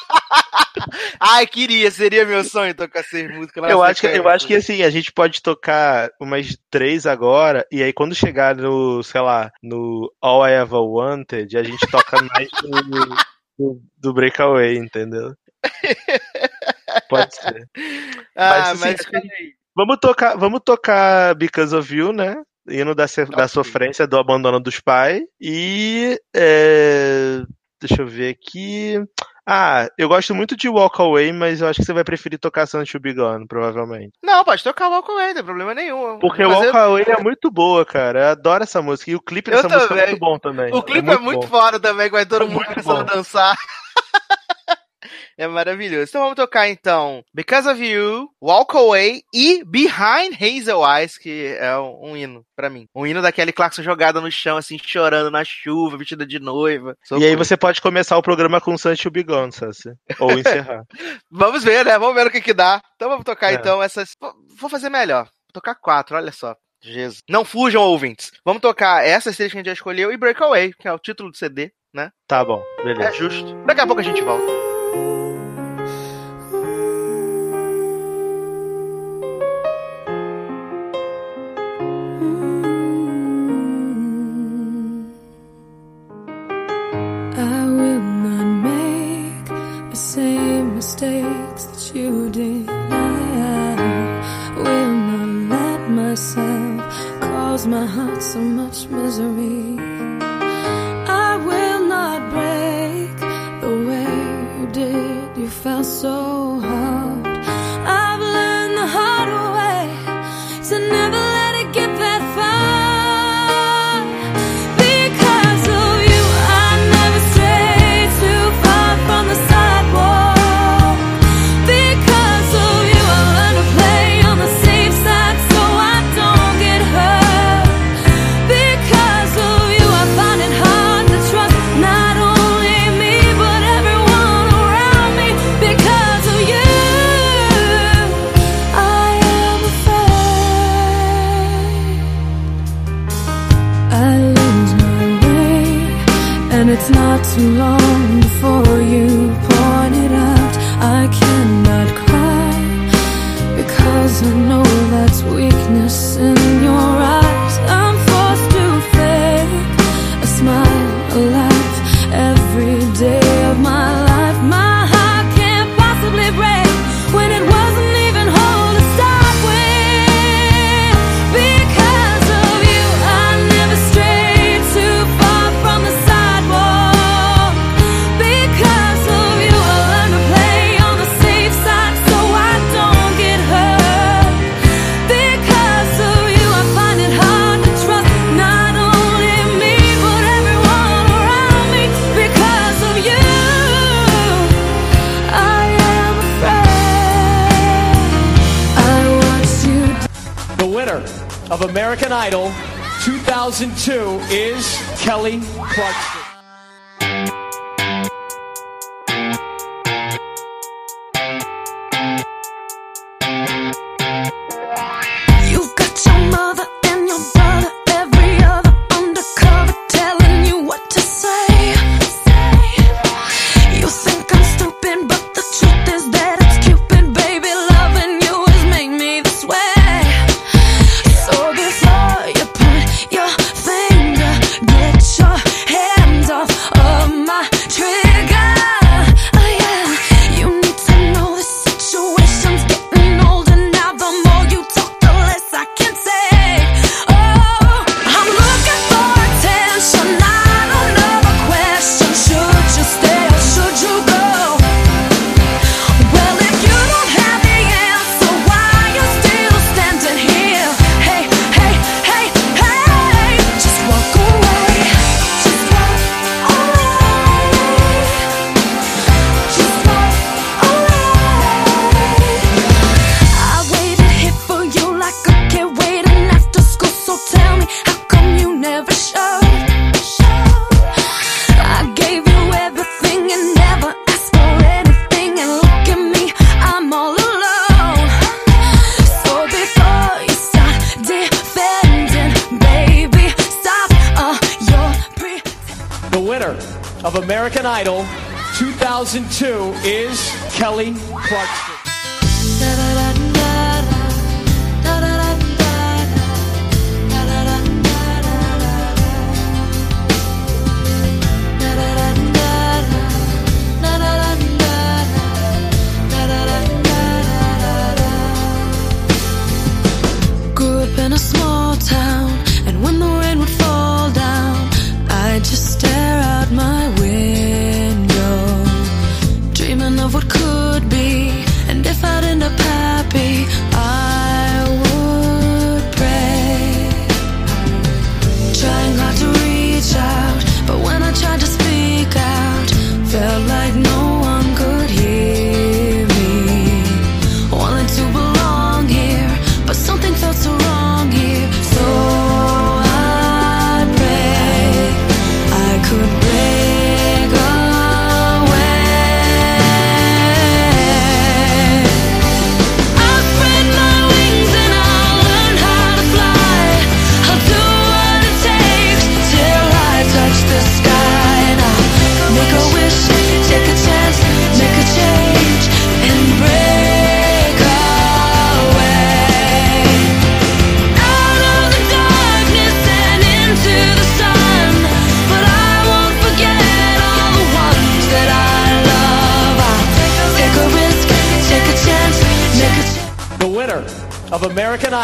Ai, queria, seria meu sonho tocar seis músicas eu, acho que, eu acho que assim, a gente pode tocar umas três agora, e aí quando chegar no, sei lá, no All I Ever Wanted, a gente toca mais do, do, do Breakaway, entendeu? Pode ser. Ah, Mas, assim, mas acho que a gente- Vamos tocar, vamos tocar Because of You, né? hino da, da sofrência do abandono dos pais. E. É, deixa eu ver aqui. Ah, eu gosto muito de Walk Away, mas eu acho que você vai preferir tocar Sunshine Be Gone, provavelmente. Não, pode tocar Walk Away, não tem problema nenhum. Porque mas Walk eu... Away é muito boa, cara. Eu adoro essa música. E o clipe dessa música é muito bom também. O clipe é muito, é muito fora também, vai todo é mundo começando a dançar. É maravilhoso. Então vamos tocar então Because of You, Walk Away e Behind Hazel Eyes, que é um, um hino para mim. Um hino daquele Clarkson jogada no chão, assim, chorando na chuva, vestida de noiva. E aí você pode começar o programa com Sancho Bigon, Sassi. Ou encerrar. vamos ver, né? Vamos ver o que que dá. Então vamos tocar é. então essas. Vou fazer melhor. Vou tocar quatro, olha só. Jesus. Não fujam, ouvintes. Vamos tocar essas três que a gente já escolheu e Breakaway, que é o título do CD, né? Tá bom, beleza. É justo. Daqui a pouco a gente volta. Too long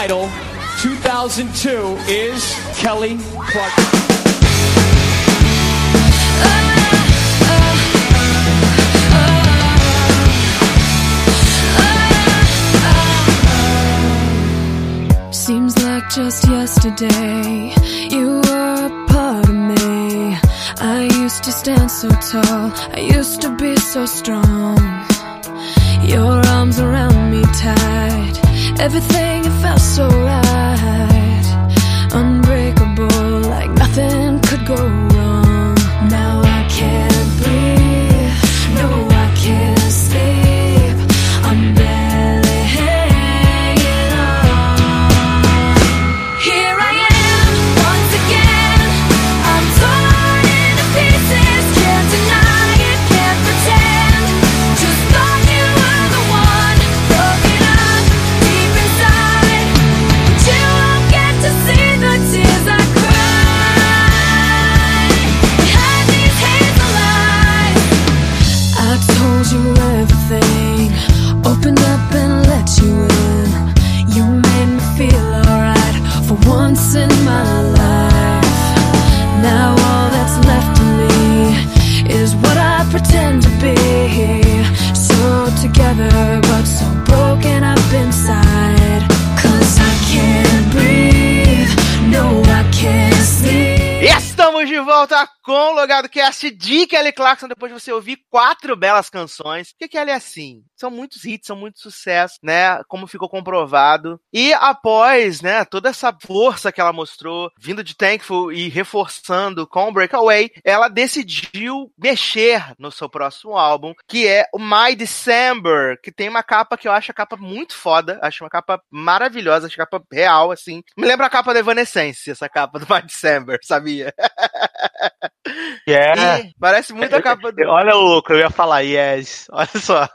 Idol 2002 is Kelly Clarkson. Seems like just yesterday you were a part of me. I used to stand so tall, I used to be so strong. Your arms around me tight, everything Clarkson, depois de você ouvir quatro belas canções. Porque Kelly é assim, são muitos hits, são muitos sucessos, né? Como ficou comprovado. E após, né, toda essa força que ela mostrou, vindo de Thankful e reforçando com Breakaway, ela decidiu mexer no seu próximo álbum, que é o My December, que tem uma capa que eu acho a capa muito foda, acho uma capa maravilhosa, acho a capa real, assim. Me lembra a capa da Evanescence, essa capa do My December, sabia? Yeah. Parece muito a capa do. Olha o louco, eu ia falar yes. Olha só.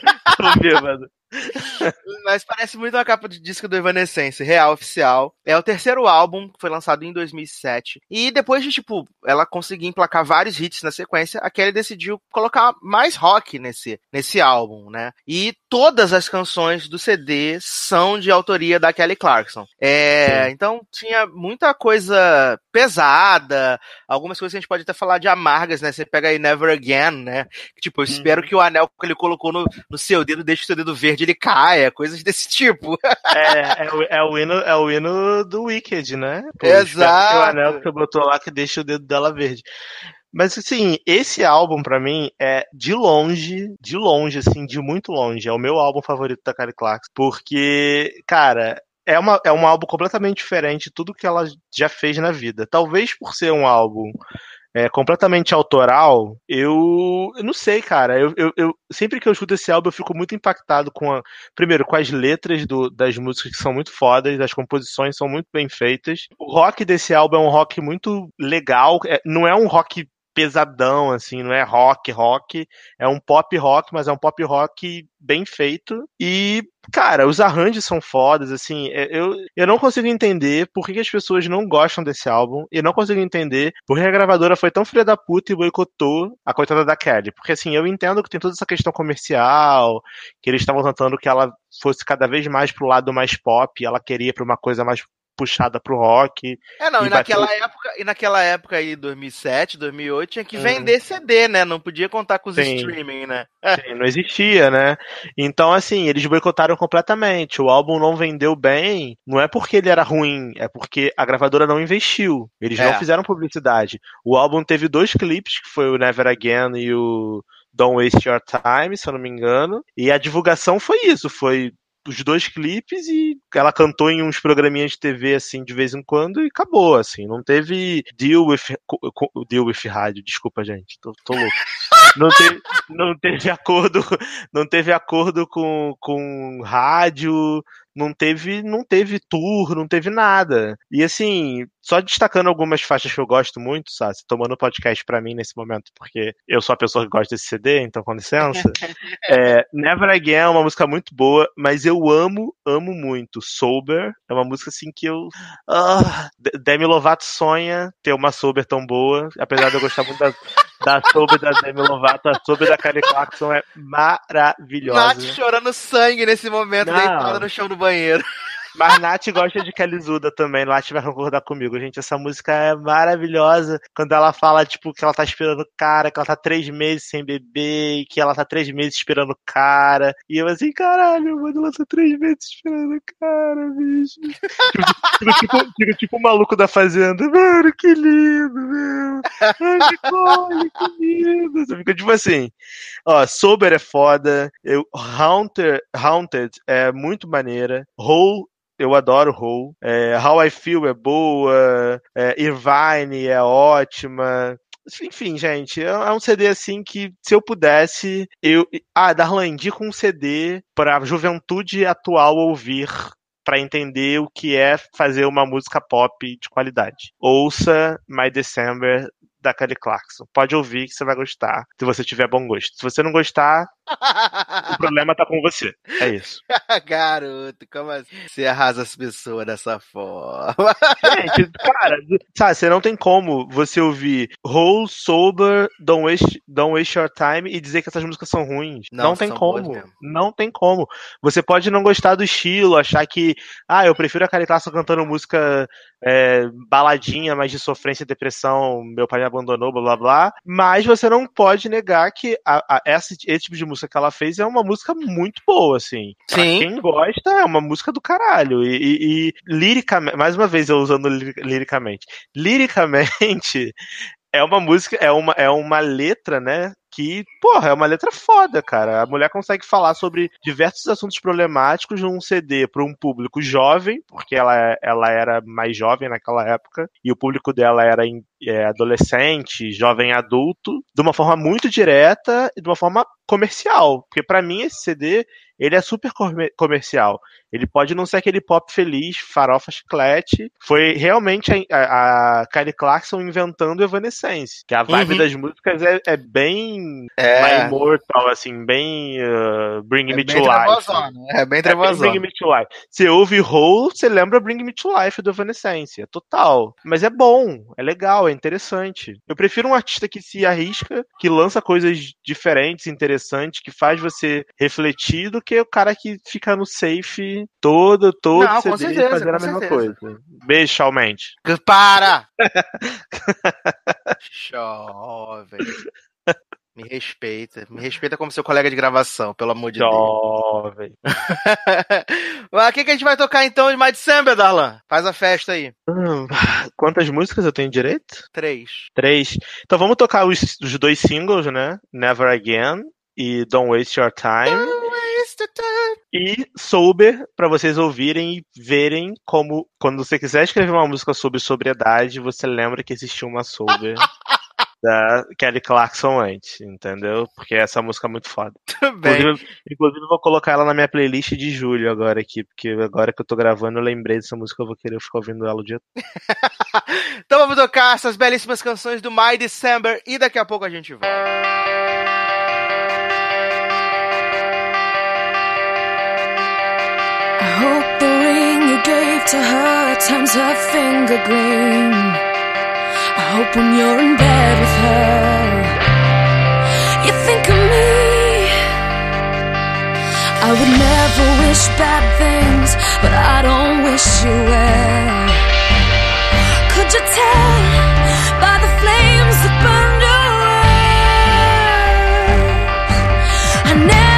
Tô bêbado. Mas parece muito uma capa de disco do Evanescence, real, oficial. É o terceiro álbum, foi lançado em 2007. E depois de, tipo, ela conseguir emplacar vários hits na sequência, a Kelly decidiu colocar mais rock nesse, nesse álbum, né? E todas as canções do CD são de autoria da Kelly Clarkson. É, então tinha muita coisa pesada, algumas coisas que a gente pode até falar de amargas, né? Você pega aí Never Again, né? Que, tipo, eu espero que o anel que ele colocou no, no seu dedo, deixe o seu dedo verde, ele caia, coisas desse tipo. É, é, o, é, o hino, é o hino do Wicked, né? Pô, Exato. o anel que você botou lá que deixa o dedo dela verde. Mas assim, esse álbum pra mim é de longe, de longe, assim, de muito longe. É o meu álbum favorito da Kelly Clarkson. Porque, cara, é, uma, é um álbum completamente diferente de tudo que ela já fez na vida. Talvez por ser um álbum é, completamente autoral, eu, eu não sei, cara. Eu, eu, eu- sempre que eu escuto esse álbum, eu fico muito impactado com a, primeiro, com as letras do- das músicas que são muito fodas, as composições são muito bem feitas. O rock desse álbum é um rock muito legal, é- não é um rock pesadão, assim, não é rock, rock, é um pop rock, mas é um pop rock bem feito. E, cara, os arranjos são fodas, assim, é- eu, eu não consigo entender por que, as pessoas não gostam desse álbum, e não consigo entender por que a gravadora foi tão filha da puta e boicotou a coitada da Kelly. Porque, assim, eu entendo que tem toda essa questão comercial, que eles estavam tentando que ela fosse cada vez mais pro lado mais pop, ela queria pra uma coisa mais puxada pro rock. É, não, e, E naquela época, e naquela época aí, 2007, 2008, tinha que Hum. vender CD, né? Não podia contar com os Sim. streaming, né? Sim, não existia, né? Então, assim, eles boicotaram completamente. O álbum não vendeu bem, não é porque ele era ruim, é porque a gravadora não investiu. Eles É. não fizeram publicidade. O álbum teve dois clipes, que foi o Never Again e o Don't Waste Your Time, se eu não me engano. E a divulgação foi isso, foi os dois clipes e ela cantou em uns programinhas de TV assim de vez em quando e acabou assim, não teve deal with deal with rádio, desculpa gente, tô, tô louco. Não teve, não teve acordo, não teve acordo com, com rádio, não teve, não teve tour, não teve nada. E assim, só destacando algumas faixas que eu gosto muito, Sassi, tomando podcast pra mim nesse momento, porque eu sou a pessoa que gosta desse CD, então com licença. É, Never Again é uma música muito boa, mas eu amo, amo muito. Sober é uma música assim que eu. Ah, Demi Lovato sonha ter uma Sober tão boa, apesar de eu gostar muito das, da Soube da Demi Lovato, a Soube da Kelly Clarkson é maravilhosa. Nath chorando sangue nesse momento, Não. deitada no chão do banheiro. Mas Nath gosta de Kelly Zuda também, Nath vai concordar comigo, gente. Essa música é maravilhosa. Quando ela fala, tipo, que ela tá esperando o cara, que ela tá três meses sem beber, que ela tá três meses esperando o cara. E eu assim, caralho, mano, ela tá três meses esperando o cara, bicho. Fico tipo, fico tipo o maluco da fazenda. Mano, que lindo, meu. Ai, que lindo. Você fica tipo assim. Ó, Sober é foda. Eu, Haunted, Haunted é muito maneira. Hole eu adoro Hole. É, How I Feel é boa. É, Irvine é ótima. Enfim, gente, é é um CD assim que, se eu pudesse, eu. Ah, Darlan, indica um CD pra juventude atual ouvir pra entender o que é fazer uma música pop de qualidade. Ouça My December da Kelly Clarkson. Pode ouvir que você vai gostar, se você tiver bom gosto. Se você não gostar, o problema tá com você. É isso. Garoto, como assim? Você arrasa as pessoas dessa forma. Gente, cara, sabe, você não tem como você ouvir Whole, Sober, Don't Waste, Don't Waste Your Time e dizer que essas músicas são ruins. Não, Não, tem como. Não tem como. Você pode não gostar do estilo, achar que, ah, eu prefiro a Kelly Clarkson cantando música é, baladinha, mais de sofrência e depressão, meu pai me abandonou, blá blá blá. Mas você não pode negar que a, a- essa, esse tipo de música que ela fez é uma música muito boa, assim. Pra Sim. quem gosta, é uma música do caralho. E, e, e liricamente, mais uma vez eu usando li- liricamente. Liricamente, é uma música, é uma, é uma letra, né? Que, porra, é uma letra foda, cara. A mulher consegue falar sobre diversos assuntos problemáticos num CD para um público jovem, porque ela, ela era mais jovem naquela época, e o público dela era em- é, adolescente, jovem adulto, de uma forma muito direta e de uma forma comercial. Porque pra mim esse CD, ele é super comer- comercial. Ele pode não ser aquele pop feliz, farofa chiclete. Foi realmente a, a, a Kylie Clarkson inventando Evanescence. Que a vibe Uhum. das músicas é, é bem É. My Immortal, assim, bem uh, Bring É Me bem to Life. trevosona. É bem É bem trevosona. Bring Me to Life. Você ouve Hole, você lembra Bring Me to Life do Evanescence. É total. Mas é bom, é legal, é interessante. Eu prefiro um artista que se arrisca, que lança coisas diferentes, interessantes, que faz você refletir, do que o cara que fica no safe todo, todo Não, CD certeza, fazendo a mesma certeza. coisa. Beijo, Shawn Mendes. Para! Jovem. Me respeita. Me respeita como seu colega de gravação, pelo amor de Deus. Jovem. Mas o que, que a gente vai tocar então de My December, Darlan? Faz a festa aí. Hum, quantas músicas eu tenho direito? Três. Três. Então vamos tocar os, os dois singles, né? Never Again e Don't Waste Your Time. E Sober, pra vocês ouvirem e verem como, quando você quiser escrever uma música sobre sobriedade, você lembra que existiu uma Sober da Kelly Clarkson antes, entendeu? Porque essa música é muito foda. Bem. Inclusive, inclusive, eu vou colocar ela na minha playlist de julho agora aqui, porque agora que eu tô gravando, eu lembrei dessa música, eu vou querer ficar ouvindo ela o dia Então vamos tocar essas belíssimas canções do My December e daqui a pouco a gente volta. I hope the ring you gave to her turns her finger green. I hope when you're in bed with her, you think of me. I would never wish bad things, but I don't wish you well. Could you tell by the flames that burned eyes? I never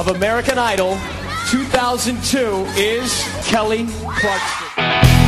of American Idol 2002 is Kelly Clarkson.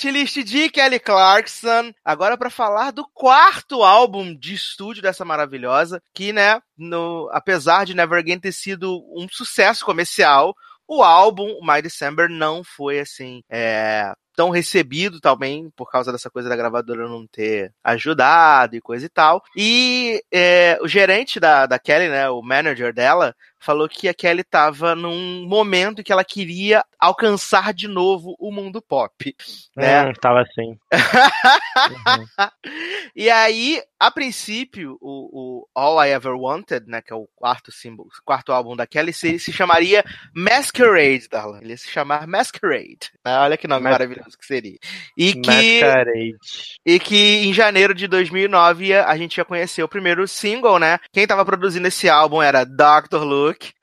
Hit list de Kelly Clarkson. Agora para falar do quarto álbum de estúdio dessa maravilhosa, que, né, no, apesar de Never Again ter sido um sucesso comercial, o álbum My December não foi assim, é, tão recebido também por causa dessa coisa da gravadora não ter ajudado e coisa e tal. E é, o gerente da, da Kelly, né, o manager dela, falou que a Kelly estava num momento que ela queria alcançar de novo o mundo pop. Né? Hum, tava assim. e aí, a princípio, o, o, All I Ever Wanted, né, que é o quarto símbolo, quarto álbum da Kelly, se, se chamaria Masquerade, Darlan. Ele ia se chamar Masquerade. Né? Olha que nome Mas... maravilhoso que seria. E que, Masquerade. e que em janeiro de 2009 a gente ia conhecer o primeiro single, né? Quem tava produzindo esse álbum era Dr. Luke.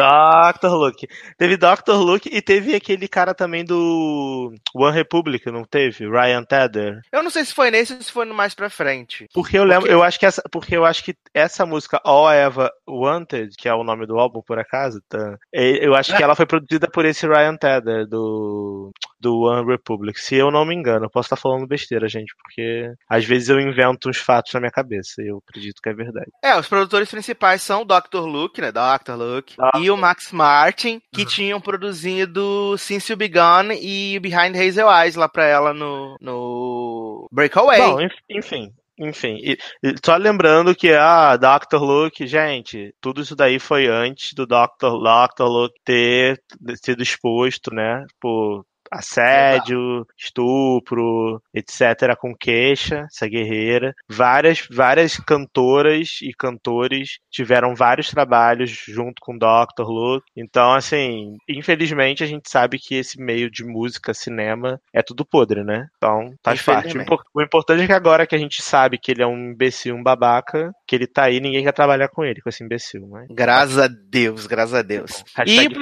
Dr. Luke. Teve Dr. Luke e teve aquele cara também do One Republic, não teve? Ryan Tedder. Eu não sei se foi nesse ou se foi no mais pra frente. Porque eu lembro, porque... eu acho que essa, porque eu acho que essa música All I Ever Wanted, que é o nome do álbum por acaso, tá? eu acho que ela foi produzida por esse Ryan Tedder do do One Republic, se eu não me engano. Eu posso estar falando besteira, gente, porque às vezes eu invento uns fatos na minha cabeça e eu acredito que é verdade. É, os produtores principais são o Dr. Luke, né? Dr. Luke, ah. e o Max Martin, que uhum. tinham produzido Since You Begun e Behind Hazel Eyes lá pra ela no, no Breakaway. Bom, enfim. enfim, e, e só lembrando que a ah, Dr. Luke, gente, tudo isso daí foi antes do Dr. Dr. Luke ter sido exposto, né, por assédio, estupro, etc. com queixa, essa guerreira. Várias, várias cantoras e cantores tiveram vários trabalhos junto com Dr. Luke. Então, assim, infelizmente a gente sabe que esse meio de música, cinema, é tudo podre, né? Então, tá parte. O importante é que agora que a gente sabe que ele é um imbecil, um babaca, que ele tá aí, ninguém quer trabalhar com ele, com esse imbecil, né? Graças a Deus, graças a Deus. Hashtag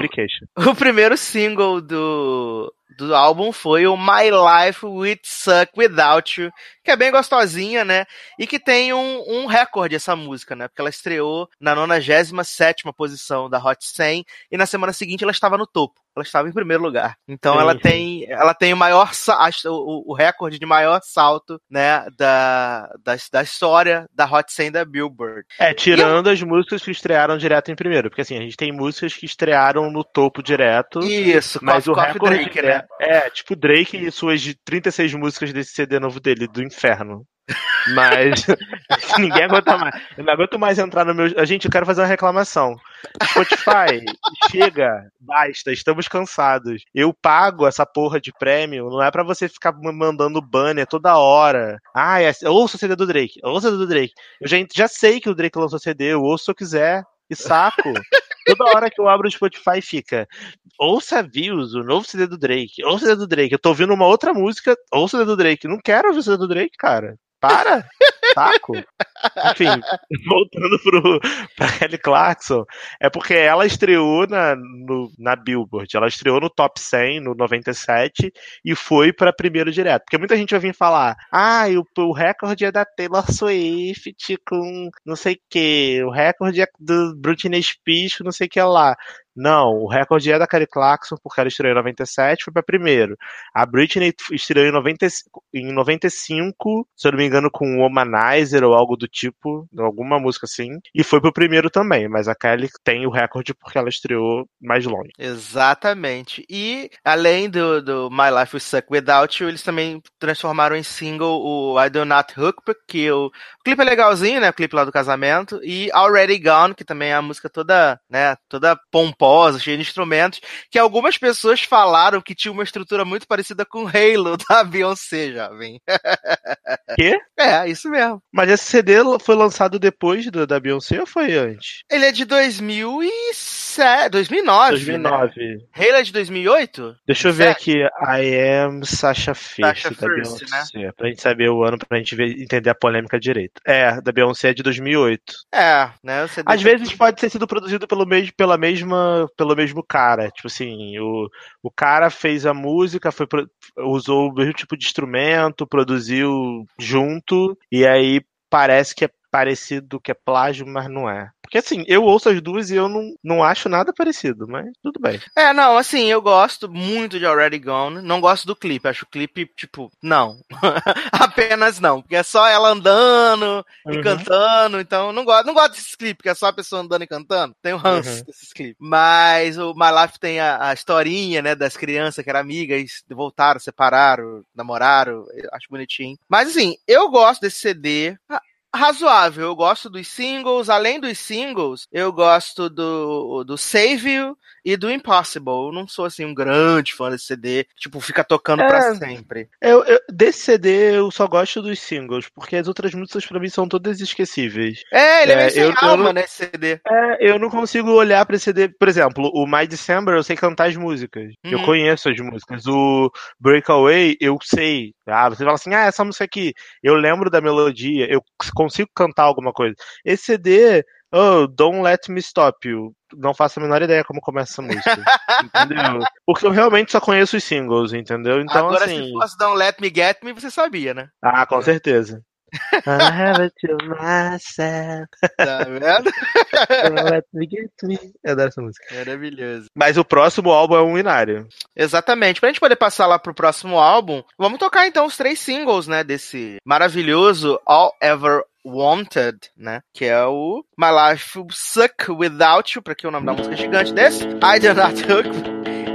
e o primeiro single do do álbum foi o My Life Would Suck Without You, que é bem gostosinha, né? E que tem um, um recorde essa música, né? Porque ela estreou na 97 posição da Hot 100 e na semana seguinte ela estava no topo. Ela estava em primeiro lugar. Então ela tem ela tem o maior o, o recorde de maior salto, né, da, da, da história da Hot 100 da Billboard. É, tirando eu... as músicas que estrearam direto em primeiro, porque assim, a gente tem músicas que estrearam no topo direto. Isso, mas Coffee, o recorde Drake, né? É, tipo Drake e suas 36 músicas desse CD novo dele, do Inferno. Mas ninguém aguenta mais. Eu não aguento mais entrar no meu. Gente, eu quero fazer uma reclamação. Spotify, chega, basta, estamos cansados. Eu pago essa porra de prêmio, não é para você ficar mandando banner toda hora. Ah, é, ouça o CD do Drake, ouça o CD do Drake. Eu já, já sei que o Drake lançou CD, eu ouço se eu quiser. Que saco. Toda hora que eu abro o Spotify fica. Ouça views, o novo CD do Drake. Ouça o CD do Drake. Eu tô ouvindo uma outra música, ouça o CD do Drake. Não quero ouvir o CD do Drake, cara. Para! Saco! Enfim, voltando pro, pra Kelly Clarkson, é porque ela estreou na, no, na Billboard, ela estreou no Top 100, no 97, e foi pra primeiro direto. Porque muita gente vai vir falar, ah, o, o recorde é da Taylor Swift com não sei o que, o recorde é do Britney Spears com não sei o que lá. Não, o recorde é da Kelly Clarkson, porque ela estreou em 97, foi para primeiro. A Britney estreou em, 90, em 95, se eu não me engano, com Womanizer ou algo do tipo, alguma música assim, e foi pro primeiro também, mas a Kelly tem o recorde porque ela estreou mais longe. Exatamente. E além do, do My Life Will Suck Without You, eles também transformaram em single o I Do Not Hook, porque o, o clipe é legalzinho, né? O clipe lá do casamento, e Already Gone, que também é a música toda, né, toda pomposa cheia de instrumentos, que algumas pessoas falaram que tinha uma estrutura muito parecida com Halo da Beyoncé, jovem. Quê? É, isso mesmo. Mas esse CD foi lançado depois do, da Beyoncé ou foi antes? Ele é de 2007, 2009. 2009. Né? Halo é de 2008? Deixa eu ver aqui. I am Sasha Fierce, Sasha Beyoncé. Né? Pra gente saber o ano, pra gente ver, entender a polêmica direito. É, da Beyoncé é de 2008. É, né? Às vezes pode ter sido produzido pelo mesmo, pela mesma pelo mesmo cara. Tipo assim, o, o cara fez a música, foi usou o mesmo tipo de instrumento, produziu junto, e aí parece que é parecido, que é plágio, mas não é. Porque assim, eu ouço as duas e eu não, não acho nada parecido, mas tudo bem. É, não, assim, eu gosto muito de Already Gone. Não gosto do clipe. Acho o clipe, tipo, não. Apenas não. Porque é só ela andando uhum. e cantando. Então, não gosto, não gosto desses clipes, que é só a pessoa andando e cantando. Tem o ranço uhum. desses clipes. Mas o My Life tem a, a historinha, né, das crianças que eram amigas, voltaram, separaram, namoraram. acho bonitinho. Mas assim, eu gosto desse CD razoável. Eu gosto dos singles. Além dos singles, eu gosto do, do Save You e do Impossible. Eu não sou assim um grande fã desse CD, tipo, fica tocando é, para sempre. Eu, eu, desse CD eu só gosto dos singles, porque as outras músicas para mim são todas esquecíveis. É, ele é, é meio sem eu, alma, eu não, nesse CD. É, eu não consigo olhar para esse CD, por exemplo, o My December eu sei cantar as músicas. Eu uhum. conheço as músicas. O Breakaway eu sei. Ah, você fala assim: "Ah, essa música aqui, eu lembro da melodia, eu consigo cantar alguma coisa". Esse CD Oh, Don't Let Me Stop You. Não faço a menor ideia como começa essa música. entendeu? Porque eu realmente só conheço os singles, entendeu? Então, Agora, assim... se fosse Don't Let Me Get Me, você sabia, né? Ah, com certeza. I have it to myself. Tá vendo? Let me get me. Eu adoro essa música. Maravilhoso. Mas o próximo álbum é um inário. Exatamente. Pra gente poder passar lá pro próximo álbum, vamos tocar então os três singles, né? Desse maravilhoso All Ever Wanted, né? Que é o My Life Will Suck Without You, pra que o nome da música é gigante desse. I Do Not Hook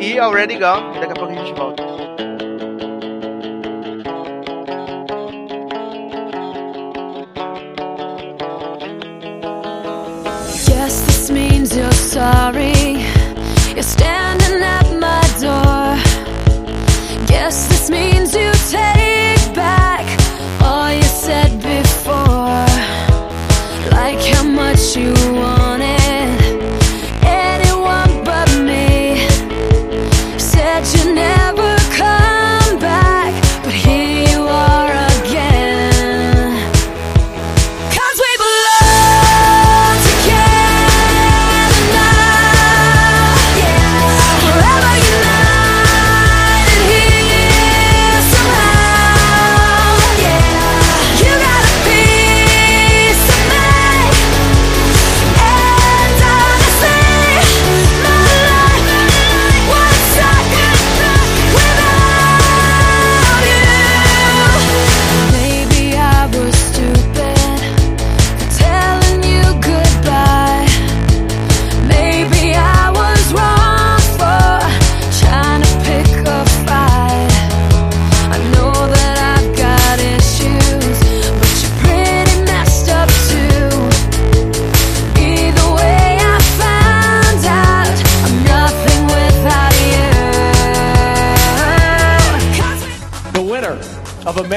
e Already Gone. Daqui a pouco a gente volta. Yes, this means you're sorry. you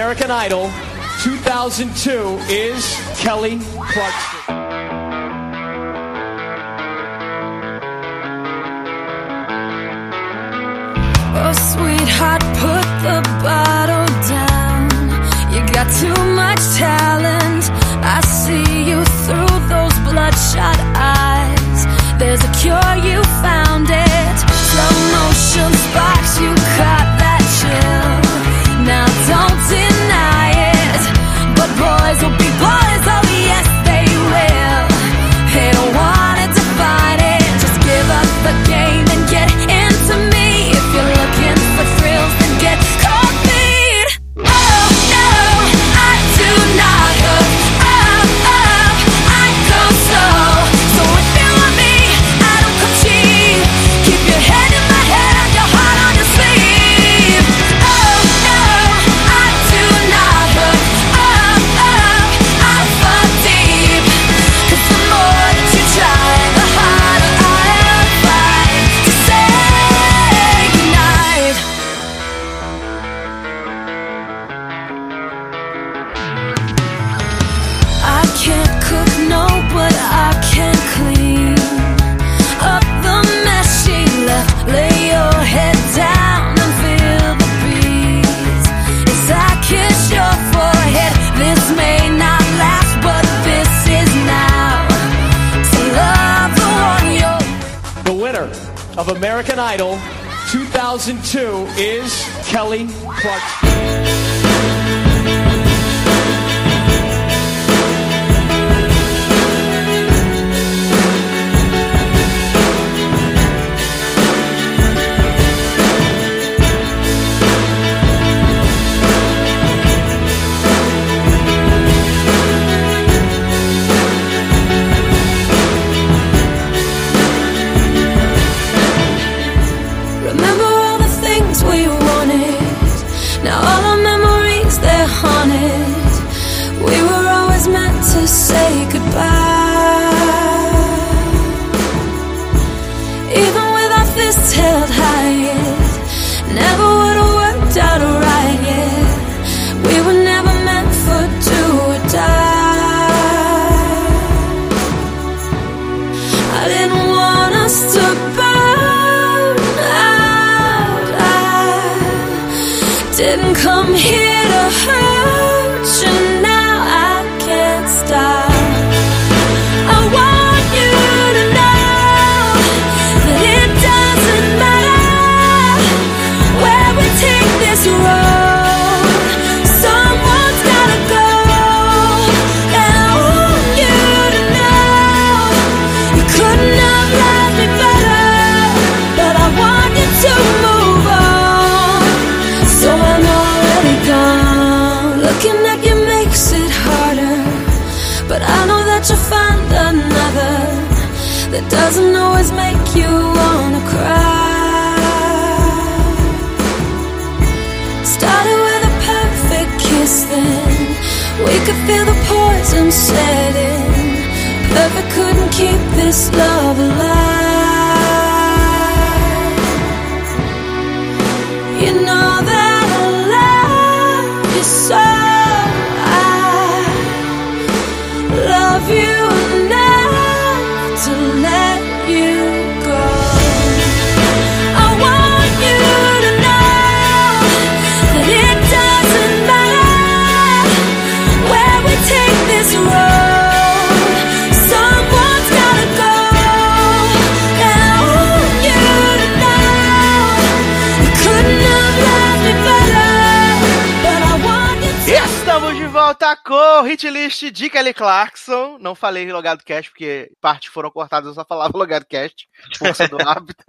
American Idol 2002 is Kelly Clarkson. Oh, sweetheart, put the bottle down. You got too much talent. 2002 is Kelly Clarkson. this love alive. Hit list de Kelly Clarkson. Não falei Logado Cast porque partes foram cortadas, eu só falava Logado Cast. Força do hábito.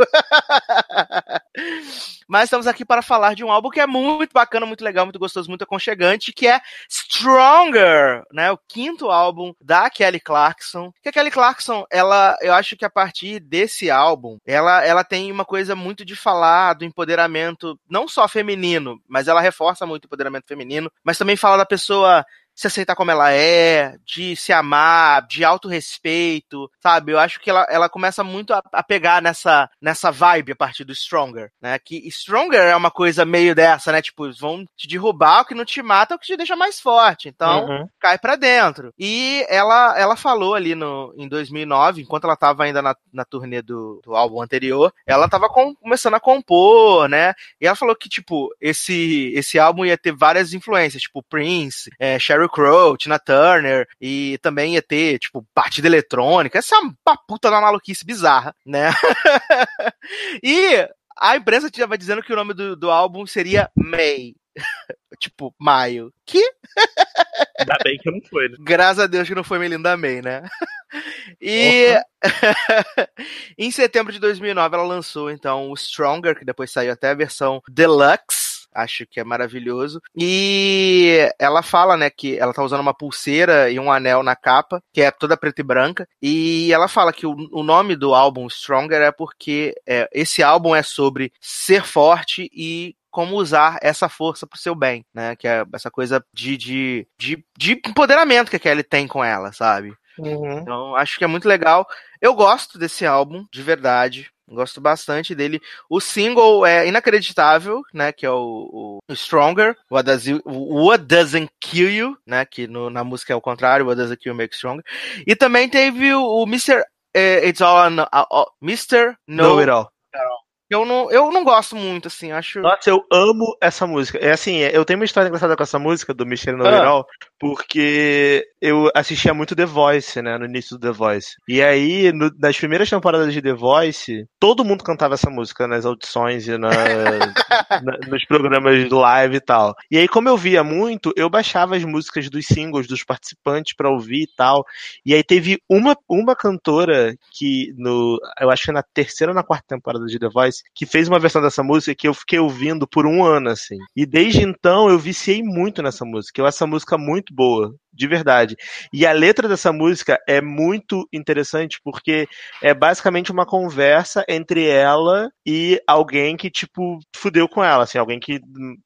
Mas estamos aqui para falar de um álbum que é muito bacana, muito legal, muito gostoso, muito aconchegante, que é Stronger, né? O quinto álbum da Kelly Clarkson. Que a Kelly Clarkson, ela, eu acho que a partir desse álbum, ela, ela tem uma coisa muito de falar do empoderamento, não só feminino, mas ela reforça muito o empoderamento feminino, mas também fala da pessoa se aceitar como ela é, de se amar, de autorrespeito, sabe? Eu acho que ela, ela começa muito a, a, pegar nessa, nessa vibe a partir do Stronger, né? Que Stronger é uma coisa meio dessa, né? Tipo, vão te derrubar, o que não te mata é o que te deixa mais forte. Então, uhum. cai pra dentro. E ela, ela falou ali no, em 2009, enquanto ela tava ainda na, na turnê do, do álbum anterior, ela tava com, começando a compor, né? E ela falou que, tipo, esse, esse álbum ia ter várias influências, tipo Prince, é, Sherry Sheryl Crow, Tina Turner, e também ia ter, tipo, batida eletrônica. Essa é uma puta da maluquice bizarra, né? e a imprensa estava dizendo que o nome do, do álbum seria May. tipo, maio. Que? Ainda bem que não foi, né? Graças a Deus que não foi Melinda May, né? E em setembro de 2009 ela lançou então o Stronger, que depois saiu até a versão Deluxe acho que é maravilhoso. E ela fala, né, que ela tá usando uma pulseira e um anel na capa, que é toda preta e branca. E ela fala que o, o nome do álbum Stronger é porque é, esse álbum é sobre ser forte e como usar essa força pro seu bem, né? Que é essa coisa de, de, de, de empoderamento que a Kelly tem com ela, sabe? Uhum. Então, acho que é muito legal. Eu gosto desse álbum, de verdade. Gosto bastante dele. O single é inacreditável, né? Que é o, o Stronger, What, Does you, What Doesn't Kill You, né? Que no, na música é o contrário, What Doesn't Kill You Make Stronger. E também teve o, o Mr. Uh, It's All, uh, uh, Mr. No, know It All. Eu não, eu não gosto muito, assim, acho. Nossa, eu amo essa música. É assim, eu tenho uma história engraçada com essa música do Mr. No ah. porque eu assistia muito The Voice, né, no início do The Voice. E aí, no, nas primeiras temporadas de The Voice, todo mundo cantava essa música nas audições e na, na, nos programas de live e tal. E aí, como eu via muito, eu baixava as músicas dos singles dos participantes para ouvir e tal. E aí teve uma, uma cantora que no, eu acho que na terceira ou na quarta temporada de The Voice que fez uma versão dessa música que eu fiquei ouvindo por um ano, assim. E desde então eu viciei muito nessa música. Eu acho essa música muito boa de verdade. E a letra dessa música é muito interessante porque é basicamente uma conversa entre ela e alguém que, tipo, fudeu com ela, assim, alguém que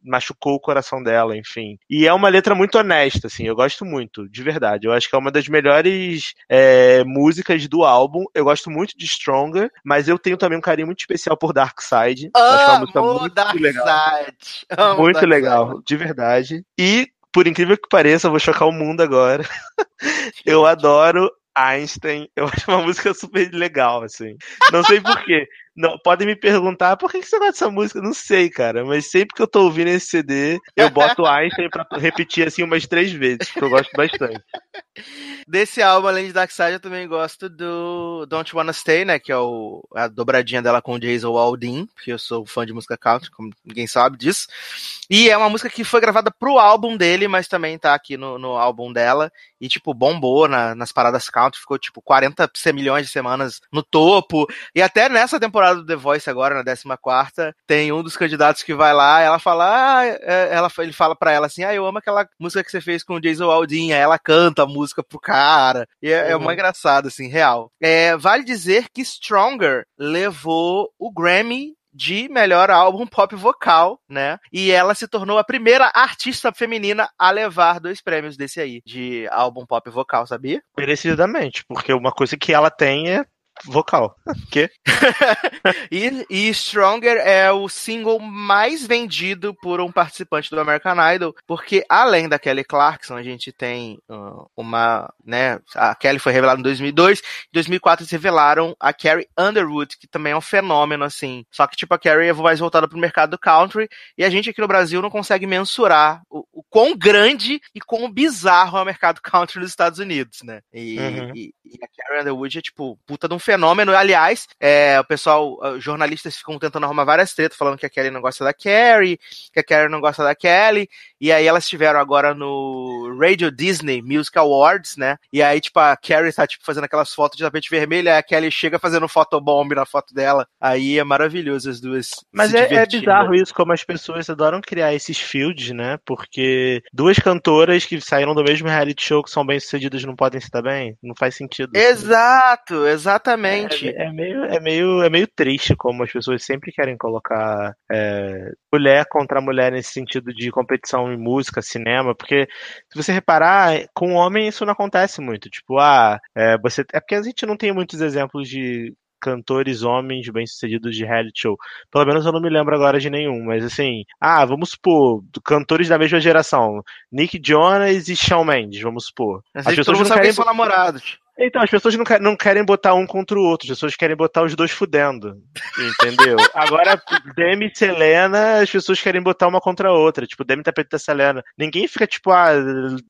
machucou o coração dela, enfim. E é uma letra muito honesta, assim, eu gosto muito, de verdade. Eu acho que é uma das melhores é, músicas do álbum. Eu gosto muito de Stronger, mas eu tenho também um carinho muito especial por Dark Side. Amo acho uma música muito Dark legal. Side. Amo muito Dark legal, Side. de verdade. E por incrível que pareça, eu vou chocar o mundo agora. eu adoro Einstein. Eu acho uma música super legal, assim. Não sei porquê. Podem me perguntar por que você gosta dessa música? Não sei, cara. Mas sempre que eu tô ouvindo esse CD, eu boto Einstein pra repetir assim umas três vezes, que eu gosto bastante. Desse álbum, além de Dark Side, eu também gosto do Don't Wanna Stay, né? Que é o, a dobradinha dela com o Jason Aldean, porque eu sou fã de música country, como ninguém sabe disso. E é uma música que foi gravada pro álbum dele, mas também tá aqui no, no álbum dela. E, tipo, bombou na, nas paradas country, ficou, tipo, 40 milhões de semanas no topo. E até nessa temporada do The Voice agora, na 14 tem um dos candidatos que vai lá, ela fala, ah, é, ela, ele fala pra ela assim, ah, eu amo aquela música que você fez com o Jason Aldean. Aí ela canta a música pro cara. E é, uhum. é uma engraçada, assim, real. É, vale dizer que Stronger levou o Grammy de melhor álbum pop vocal, né? E ela se tornou a primeira artista feminina a levar dois prêmios desse aí, de álbum pop vocal, sabia? Merecidamente, porque uma coisa que ela tem é vocal. que? e, e Stronger é o single mais vendido por um participante do American Idol, porque além da Kelly Clarkson, a gente tem uh, uma, né, a Kelly foi revelada em 2002, em 2004 eles revelaram a Carrie Underwood, que também é um fenômeno, assim. Só que, tipo, a Carrie é mais voltada pro mercado do country, e a gente aqui no Brasil não consegue mensurar o, o quão grande e quão bizarro é o mercado country nos Estados Unidos, né? E, uhum. e, e a Carrie Underwood é, tipo, puta de um fenômeno. Aliás, é, o pessoal, jornalistas ficam tentando arrumar várias tretas, falando que a Kelly não gosta da Carrie, que a Carrie não gosta da Kelly. E aí elas estiveram agora no Radio Disney Music Awards, né? E aí, tipo, a Carrie tá, tipo, fazendo aquelas fotos de tapete vermelho, aí a Kelly chega fazendo fotobomb na foto dela. Aí é maravilhoso as duas. Mas é, é, bizarro isso, como as pessoas adoram criar esses fields, né? Porque duas cantoras que saíram do mesmo reality show que são bem sucedidas não podem se dar bem? Não faz sentido. Exato, exatamente. É, é, meio, é, meio, é meio triste como as pessoas sempre querem colocar é, mulher contra mulher nesse sentido de competição em música, cinema, porque se você reparar, com homem isso não acontece muito. Tipo, ah, é, você. É porque a gente não tem muitos exemplos de cantores homens bem-sucedidos de reality show. Pelo menos eu não me lembro agora de nenhum, mas assim, ah, vamos supor, cantores da mesma geração, Nick Jonas e Shawn Mendes, vamos supor. As pessoas não querem são namorados. Então, as pessoas não, não, querem botar um contra o outro, as pessoas querem botar os dois fudendo. Entendeu? Agora, Demi e Selena, as pessoas querem botar uma contra a outra. Tipo, Demi tá da Selena. Ninguém fica tipo, ah,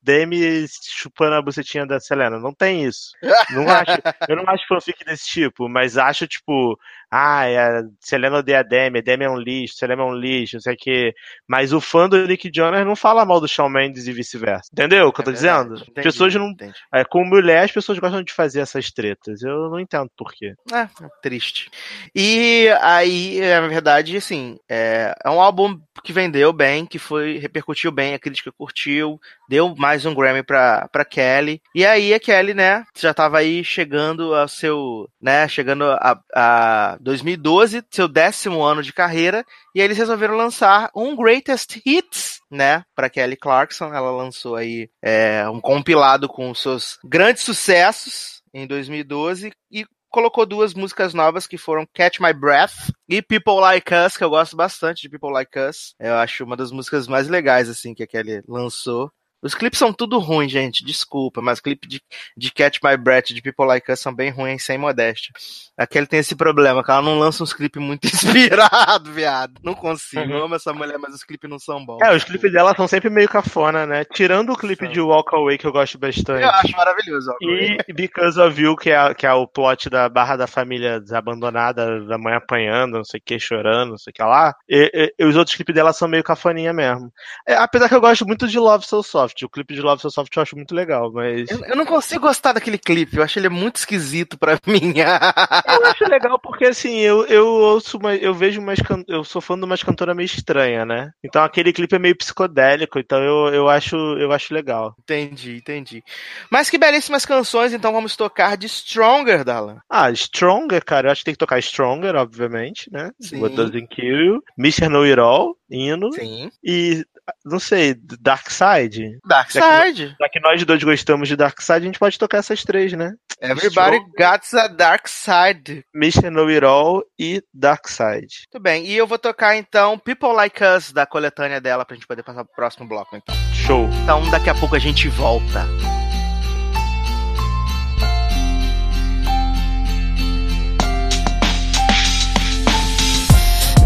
Demi chupando a bucetinha da Selena. Não tem isso. Não acho, eu não acho fanfic desse tipo, mas acho, tipo, ah, a Selena odeia Demi, Demi é um lixo, Selena é um lixo, não sei o quê. Mas o fã do Nick Jonas não fala mal do Shawn Mendes e vice-versa. Entendeu o que é eu tô verdade, dizendo? Entendi, pessoas não. É, com mulher, as pessoas gostam de fazer essas tretas. Eu não entendo por quê. É, é triste. E aí, na verdade, assim, é, é um álbum que vendeu bem, que foi, repercutiu bem, a crítica curtiu, deu mais um Grammy pra, pra Kelly. E aí a Kelly, né, já tava aí chegando ao seu, né, chegando a, a 2012, seu décimo ano de carreira, e aí eles resolveram lançar um Greatest Hits, né, para Kelly Clarkson. Ela lançou aí é, um compilado com seus grandes sucessos em 2012 e colocou duas músicas novas que foram Catch My Breath e People Like Us, que eu gosto bastante de People Like Us. Eu acho uma das músicas mais legais assim que a Kelly lançou. Os clipes são tudo ruins, gente. Desculpa, mas clipe de, de Catch My Breath, de People Like Us são bem ruins, sem modéstia. Aquele tem esse problema, que ela não lança uns clipes muito inspirados, viado. Não consigo. Eu amo essa mulher, mas os clipes não são bons. É, os clipes dela são sempre meio cafona, né? Tirando o clipe de Walk Away, que eu gosto bastante. Eu acho maravilhoso. E Because of You, que é, que é o plot da barra da família desabandonada, da mãe apanhando, não sei o que, chorando, não sei o que lá. E, e, e os outros clipes dela são meio cafoninha mesmo. É, apesar que eu gosto muito de Love So Soft. Soft. O clipe de Love So Soft eu acho muito legal, mas. Eu, eu não consigo gostar daquele clipe, eu acho ele muito esquisito pra mim. eu acho legal porque assim, eu, eu ouço uma, eu vejo umas eu sou fã de umas cantoras meio estranha, né? Então aquele clipe é meio psicodélico, então eu, eu acho eu acho legal. Entendi, entendi. Mas que belíssimas canções, então vamos tocar de Stronger, Dalan. Ah, Stronger, cara, eu acho que tem que tocar Stronger, obviamente, né? Sim. What Doesn't Kill You, Mr. Know It All, hino. Sim. E não sei, Dark Side. Dark Side. Já que nós dois gostamos de Dark Side, a gente pode tocar essas três, né? Everybody got a Dark Side. Mr. Know It All e Dark Side. Tudo bem. E eu vou tocar então People Like Us da coletânea dela pra gente poder passar pro próximo bloco, então. Show. Então daqui a pouco a gente volta.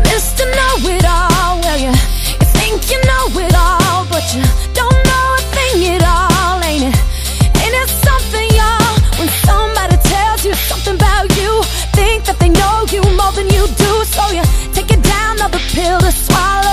Mr. Know It All, you, you think you know it all, but you don't know a thing at all, ain't it? Ain't it something, y'all, when somebody tells you something about you, think that they know you more than you do, so you take it down, another pill to swallow.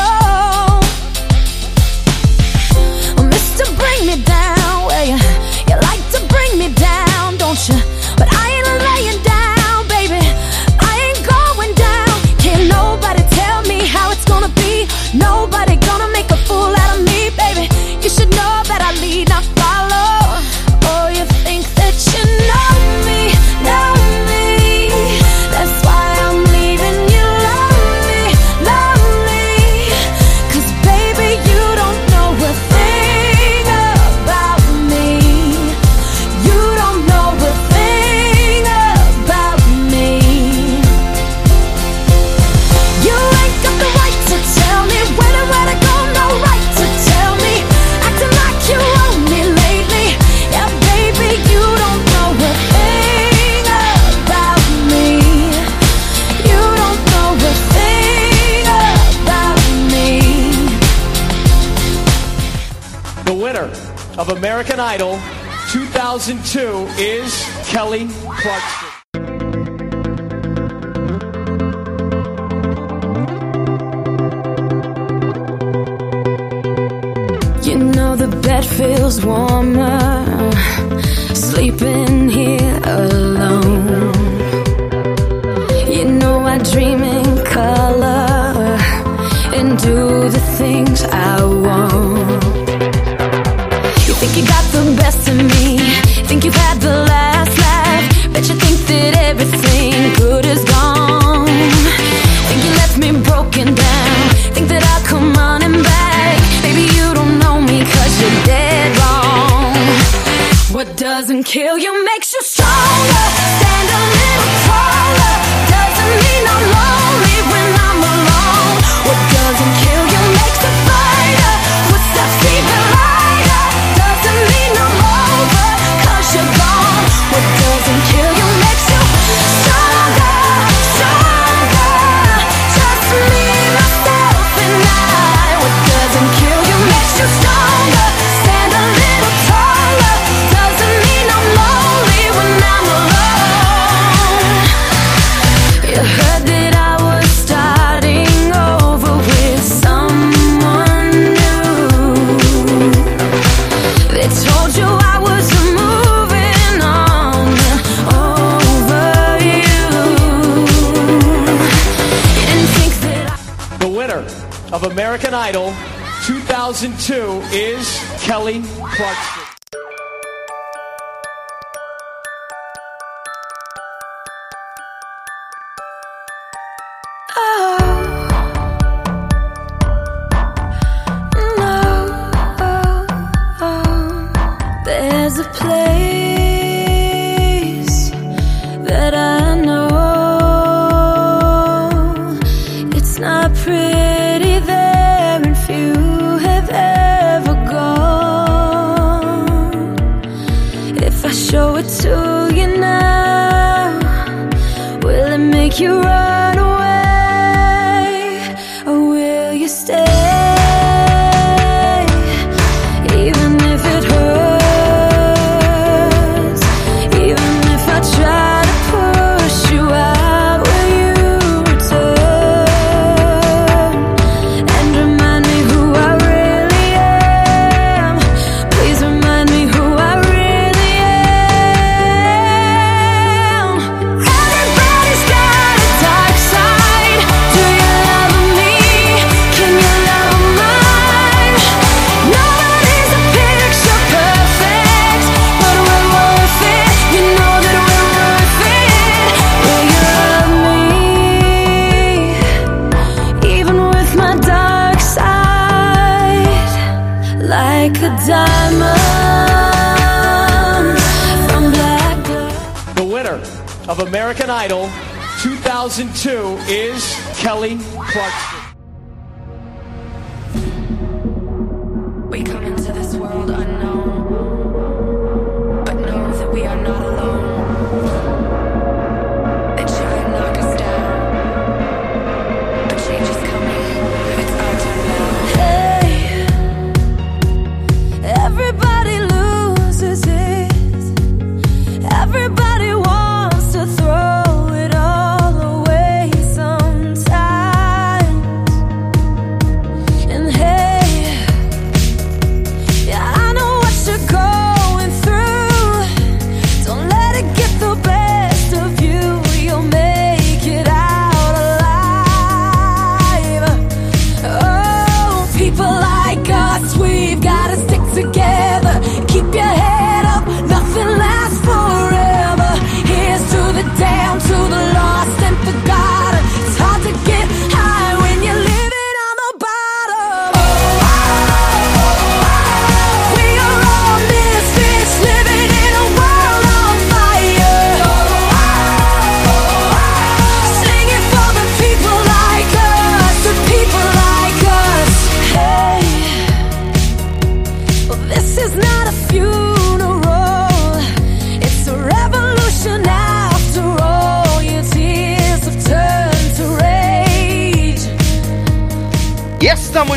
of American Idol 2002 is Kelly Clarkson. You know the bed feels warmer sleeping here alone. You know I dream it. kill you makes you strong. 2002 is Kelly Clarkson. American Idol 2002 is Kelly Clarkson.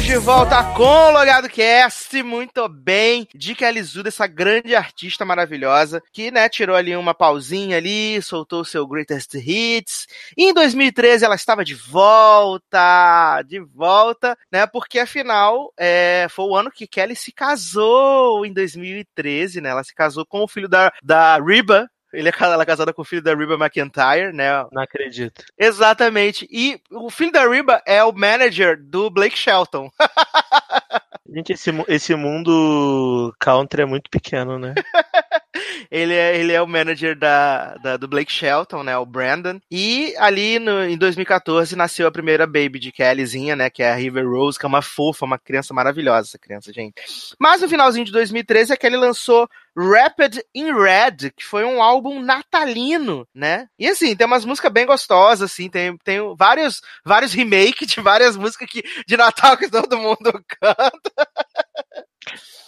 De volta com o Logado Cast, muito bem, de Kelly Zuda, essa grande artista maravilhosa, que, né, tirou ali uma pausinha ali, soltou seu Greatest Hits, e em 2013 ela estava de volta, de volta, né, porque afinal, é, foi o ano que Kelly se casou, em 2013, né, ela se casou com o filho da, da Reba, ele é, ela é casada com o filho da Reba McIntyre, né? Não acredito. Exatamente. E o filho da Reba é o manager do Blake Shelton. Gente, esse, esse mundo country é muito pequeno, né? ele, é, ele é o manager da, da, do Blake Shelton, né? O Brandon. E ali no, em 2014 nasceu a primeira baby de Kellyzinha, né? Que é a River Rose, que é uma fofa, uma criança maravilhosa, essa criança, gente. Mas no finalzinho de 2013 a Kelly lançou Rapid in Red, que foi um álbum natalino, né? E assim, tem umas músicas bem gostosas, assim, tem, tem vários, vários remakes de várias músicas que, de Natal que todo mundo canta.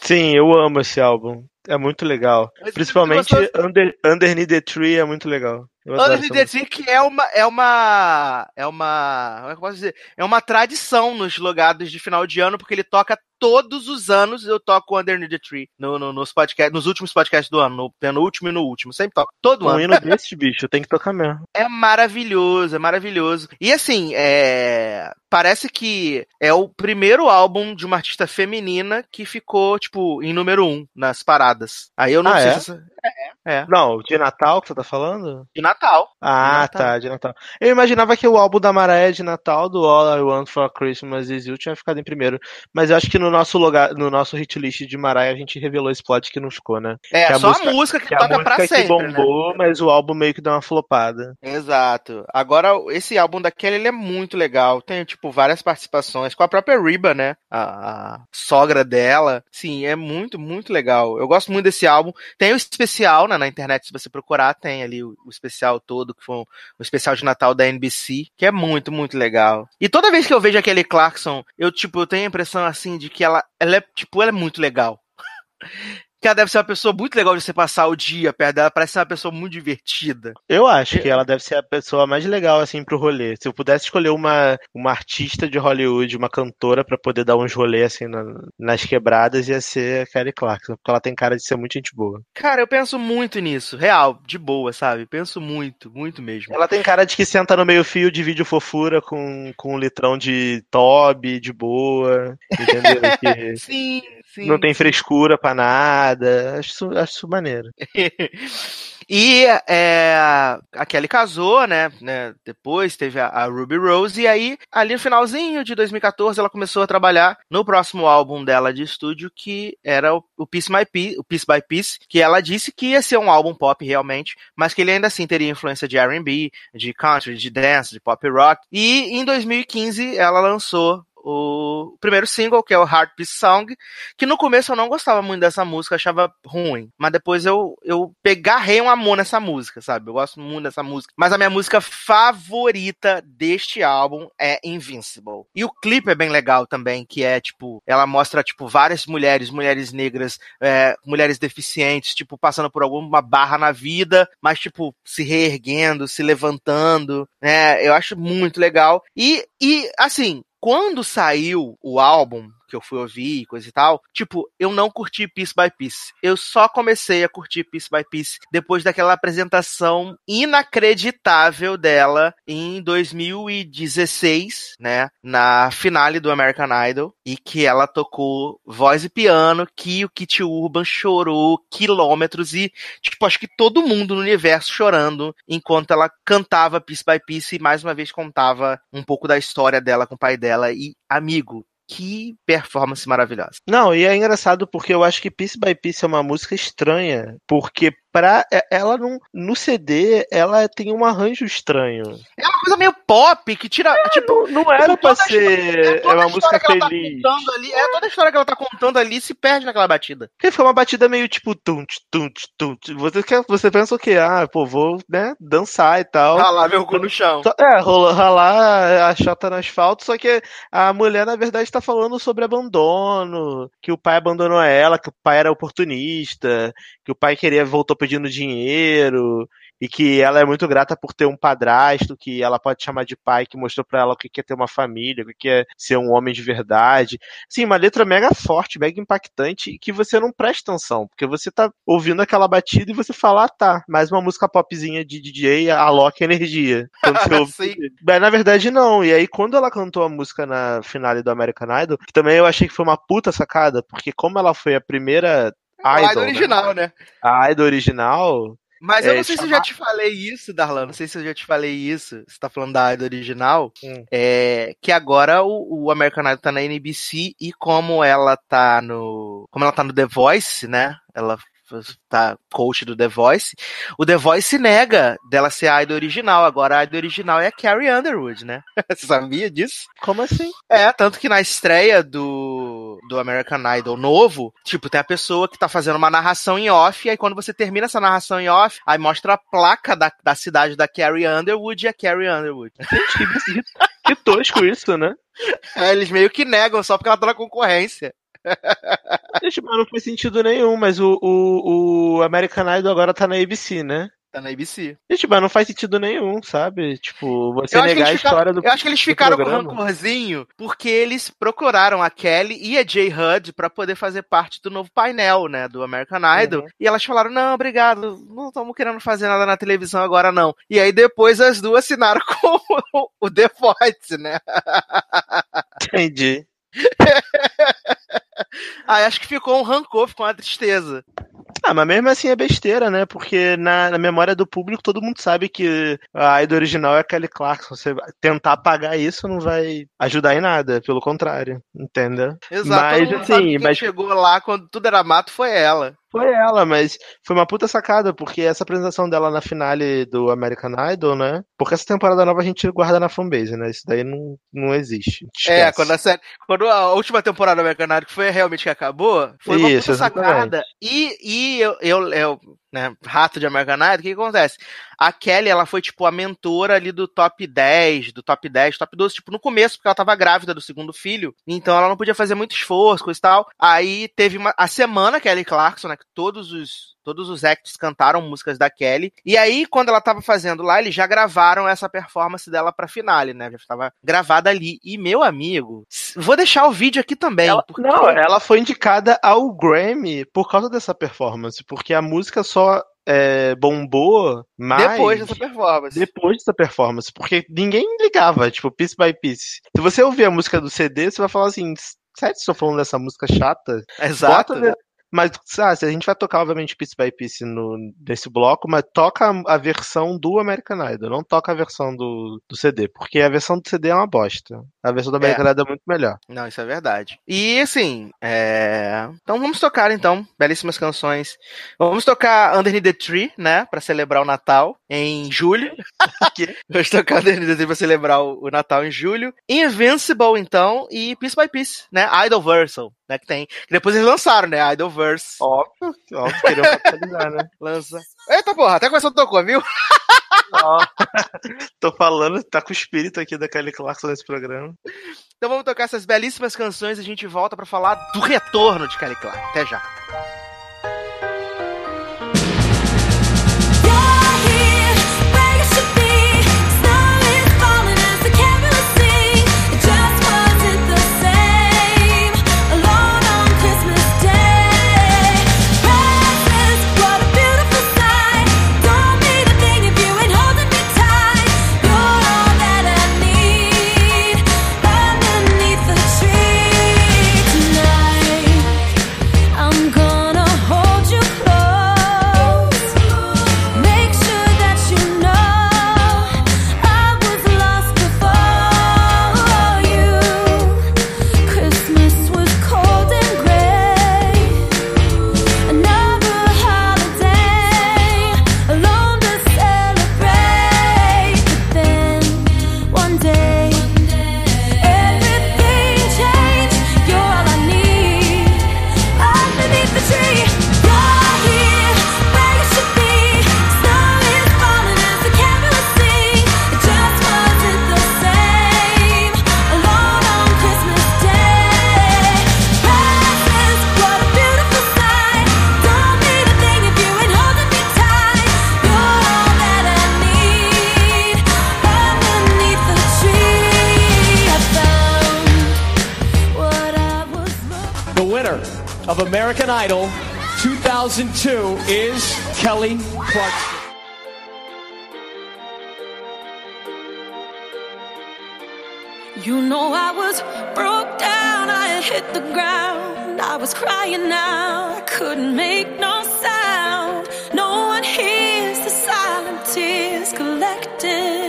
Sim, eu amo esse álbum. É muito legal. Mas Principalmente Under, Underneath the Tree é muito legal. Underneath the Tree que é uma é uma é uma como é que eu posso dizer? É uma tradição nos logados de final de ano porque ele toca todos os anos eu toco Underneath the Tree no, no, nos, podcast, nos últimos podcasts do ano, no penúltimo e no último. Sempre toco. Todo um ano. hino desses, bicho, tem que tocar mesmo. É maravilhoso, é maravilhoso. E assim, é... parece que é o primeiro álbum de uma artista feminina que ficou, tipo, em número um nas paradas. Aí eu não ah, sei é? se. É, é. Não, de Natal que você tá falando? De Natal. Ah, de Natal. tá, de Natal. Eu imaginava que o álbum da Mariah de Natal, do All I Want for Christmas Is You, tinha ficado em primeiro. Mas eu acho que no nosso lugar, no nosso hit list de Mariah, a gente revelou esse plot que não ficou, né? É, que só a música, a música que, que toca pra música sempre. Que bombou, né? mas o álbum meio que deu uma flopada. Exato. Agora, esse álbum da Kelly, ele é muito legal. Tem, tipo, várias participações com a própria Reba, né? A, a sogra dela. Sim, é muito, muito legal. Eu gosto muito desse álbum. Tem o especial, né? Na internet, se você procurar, tem ali o, o especial todo, que foi um, o especial de Natal da NBC, que é muito, muito legal. E toda vez que eu vejo aquele Clarkson, eu, tipo, eu tenho a impressão, assim, de que ela, ela é, tipo, ela é muito legal. que ela deve ser uma pessoa muito legal de você passar o dia perto dela, parece ser uma pessoa muito divertida. Eu acho que ela deve ser a pessoa mais legal, assim, pro rolê. Se eu pudesse escolher uma, uma artista de Hollywood, uma cantora, para poder dar uns rolês, assim, na, nas quebradas, ia ser a Kelly Clarkson, porque ela tem cara de ser muito gente boa. Cara, eu penso muito nisso, real, de boa, sabe? Penso muito, muito mesmo. Ela tem cara de que senta no meio fio de vídeo fofura com, com um litrão de Toby, de boa, entendeu? Que... Sim, Sim, não tem frescura pra nada. Acho isso, acho isso maneiro. e é, a Kelly casou, né, né? Depois teve a, a, Ruby Rose, e aí, ali no finalzinho de 2014, ela começou a trabalhar no próximo álbum dela de estúdio, que era o, o Piece, My o Piece by Piece, que ela disse que ia ser um álbum pop realmente, mas que ele ainda assim teria influência de RB, de country, de dance, de pop rock. E em 2015 ela lançou o primeiro single, que é o Heart Peace Song, que no começo eu não gostava muito dessa música, achava ruim. Mas depois eu, eu pegarrei um amor nessa música, sabe? Eu gosto muito dessa música. Mas a minha música favorita deste álbum é Invincible. E o clipe é bem legal também, que é, tipo, ela mostra, tipo, várias mulheres, mulheres negras, é, mulheres deficientes, tipo, passando por alguma barra na vida, mas, tipo, se reerguendo, se levantando, né? Eu acho muito legal. E, e assim, quando saiu o álbum, que eu fui ouvir, coisa e tal, tipo, eu não curti Piece by Piece. Eu só comecei a curtir Piece by Piece depois daquela apresentação inacreditável dela em 2016, né, na finale do American Idol, e que ela tocou voz e piano, que o Kit Urban chorou quilômetros e, tipo, acho que todo mundo no universo chorando enquanto ela cantava Piece by Piece e mais uma vez contava um pouco da história dela com o pai dela e amigo, que performance maravilhosa. Não, e é engraçado porque eu acho que Piece by Piece é uma música estranha, porque pra ela não no CD ela tem um arranjo estranho. É uma coisa meio pop que tira, é, tipo, não, não era para ser é, é uma música tá feliz. Tá ali, é toda a história que ela tá contando ali se perde naquela batida. Porque fica uma batida meio tipo tum tum tum. Você quer, você pensa o quê? Ah, pô, vou, né, dançar e tal. Ralar meu cu no chão. É, ralar a chota no asfalto, só que a mulher na verdade tá falando sobre abandono, que o pai abandonou ela, que o pai era oportunista, que o pai queria voltou pedindo dinheiro e que ela é muito grata por ter um padrasto que ela pode chamar de pai, que mostrou para ela o que é ter uma família, o que é ser um homem de verdade. Sim, uma letra mega forte, mega impactante e que você não presta atenção, porque você tá ouvindo aquela batida e você fala, ah, tá, mais uma música popzinha de DJ, aloca energia. Mas, na verdade, não. E aí, quando ela cantou a música na finale do American Idol, que também eu achei que foi uma puta sacada, porque como ela foi a primeira a idol né? original, né? A idol original, mas eu é, não sei chamar... se eu já te falei isso, Darlan. Não sei se eu já te falei isso. Você tá falando da Idol original. Hum. É, que agora o, o American Idol tá na NBC e como ela tá no. Como ela tá no The Voice, né? Ela tá coach do The Voice, o The Voice nega dela ser a idol original. Agora a idol original é a Carrie Underwood, né? Você sabia disso? Como assim? É, tanto que na estreia do, do American Idol novo, tipo, tem a pessoa que tá fazendo uma narração em off, e aí quando você termina essa narração em off, aí mostra a placa da, da cidade da Carrie Underwood e a Carrie Underwood. que, que tosco isso, né? É, eles meio que negam só porque ela tá na concorrência. Gente, mas não faz sentido nenhum, mas o, o, o American Idol agora tá na ABC, né? Tá na ABC. Gente, mas não faz sentido nenhum, sabe? Tipo, você negar a história do Eu acho que eles ficaram com rancorzinho porque eles procuraram a Kelly e a Jay Hud para poder fazer parte do novo painel, né, do American Idol. Uhum. E elas falaram: "Não, obrigado, não estamos querendo fazer nada na televisão agora não". E aí depois as duas assinaram com o The Voice, né? Entendi. ah, acho que ficou um rancor, ficou uma tristeza. Ah, mas mesmo assim é besteira, né? Porque na, na, memória do público todo mundo sabe que a idol original é Kelly Clarkson. Você tentar apagar isso não vai ajudar em nada, pelo contrário, entendeu? Exato. Mas assim, mas chegou lá quando tudo era mato foi ela. Foi ela, mas foi uma puta sacada, porque essa apresentação dela na finale do American Idol, né? Porque essa temporada nova a gente guarda na fanbase, né? Isso daí não, não existe. É, quando a, série, quando a última temporada do American Idol, que foi realmente que acabou, foi uma Isso, puta sacada. E, e eu, eu, eu né, rato de American Idol, o que, que, acontece? A Kelly, ela foi, tipo, a mentora ali do top 10, do top 10, top 12, tipo, no começo, porque ela tava grávida do segundo filho, então ela não podia fazer muito esforço, coisa e tal. Aí teve uma, a semana Kelly Clarkson, né, que todos os Todos os acts cantaram músicas da Kelly. E aí, quando ela tava fazendo lá, eles já gravaram essa performance dela pra finale, né? Já estava gravada ali. E, meu amigo, vou deixar o vídeo aqui também. Ela, porque... Não, ela foi indicada ao Grammy por causa dessa performance, porque a música só é, bombou mais. Depois dessa performance. Depois dessa performance. Porque ninguém ligava, tipo, piece by piece. Se você ouvir a música do CD, você vai falar assim. Sério, estou falando dessa música chata? Exato. Bota, mas, sabe, a gente vai tocar, obviamente, piece by piece no, nesse bloco, mas toca a versão do American Idol, não toca a versão do, do CD, porque a versão do CD é uma bosta. A versão do American é. Idol é muito melhor. Não, isso é verdade. E, assim, é... então vamos tocar, então, belíssimas canções. Vamos tocar Underneath the Tree, né, pra celebrar o Natal, em julho. vamos tocar Underneath the Tree pra celebrar o, Natal em julho. Invincible, então, e Piece by Piece, né, Idol Versal né? Que tem. Que depois eles lançaram, né? Idolverse. Óbvio, óbvio, queriam capitalizar, né? Lança. Eita porra, até começou a tocar, viu? Tô falando, tá com o espírito aqui da Kelly Clarkson nesse programa. Então vamos tocar essas belíssimas canções e a gente volta para falar do retorno de Kelly Clarkson. Até já. Of American Idol 2002 is Kelly Clarkson. You know I was broke down, I hit the ground. I was crying out, I couldn't make no sound. No one hears the silent tears collecting.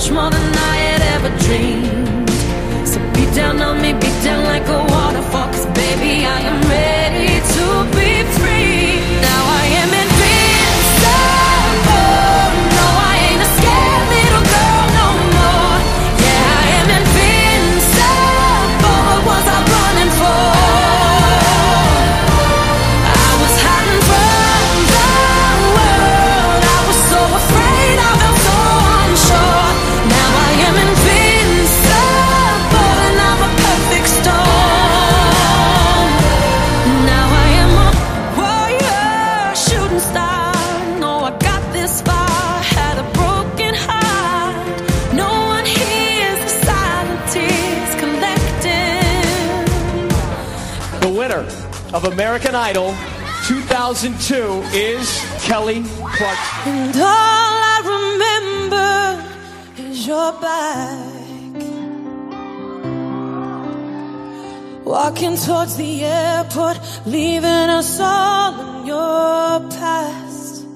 Much more than I had ever dreamed. So beat down on me, beat down like a waterfall. Cause baby, I am ready American Idol 2002 is Kelly Clarkson. And all I remember is your back. Walking towards the airport, leaving us all in your past.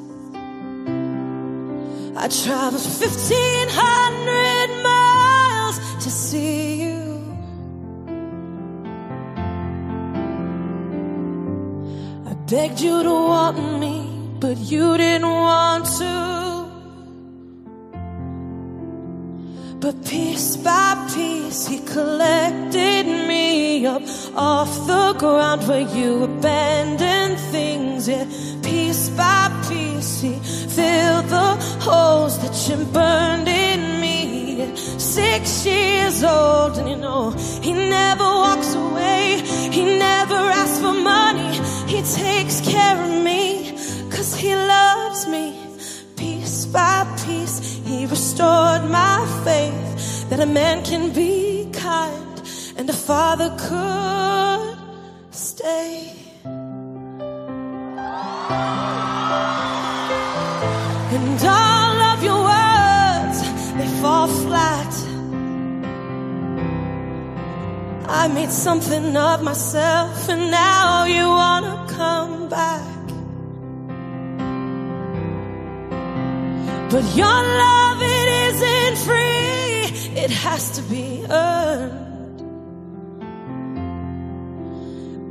I traveled 1500 begged you to want me, but you didn't want to. But piece by piece, he collected me up off the ground where you abandoned things. Yeah, piece by piece, he filled the holes that you burned in me. Yeah, Six years old, and you know, he never walks away. He never asks for money. He takes care of me, cause he loves me. Piece by piece, he restored my faith that a man can be kind and a father could stay. And all of your words, they fall flat. I made something of myself, and now you wanna come back. But your love, it isn't free, it has to be earned.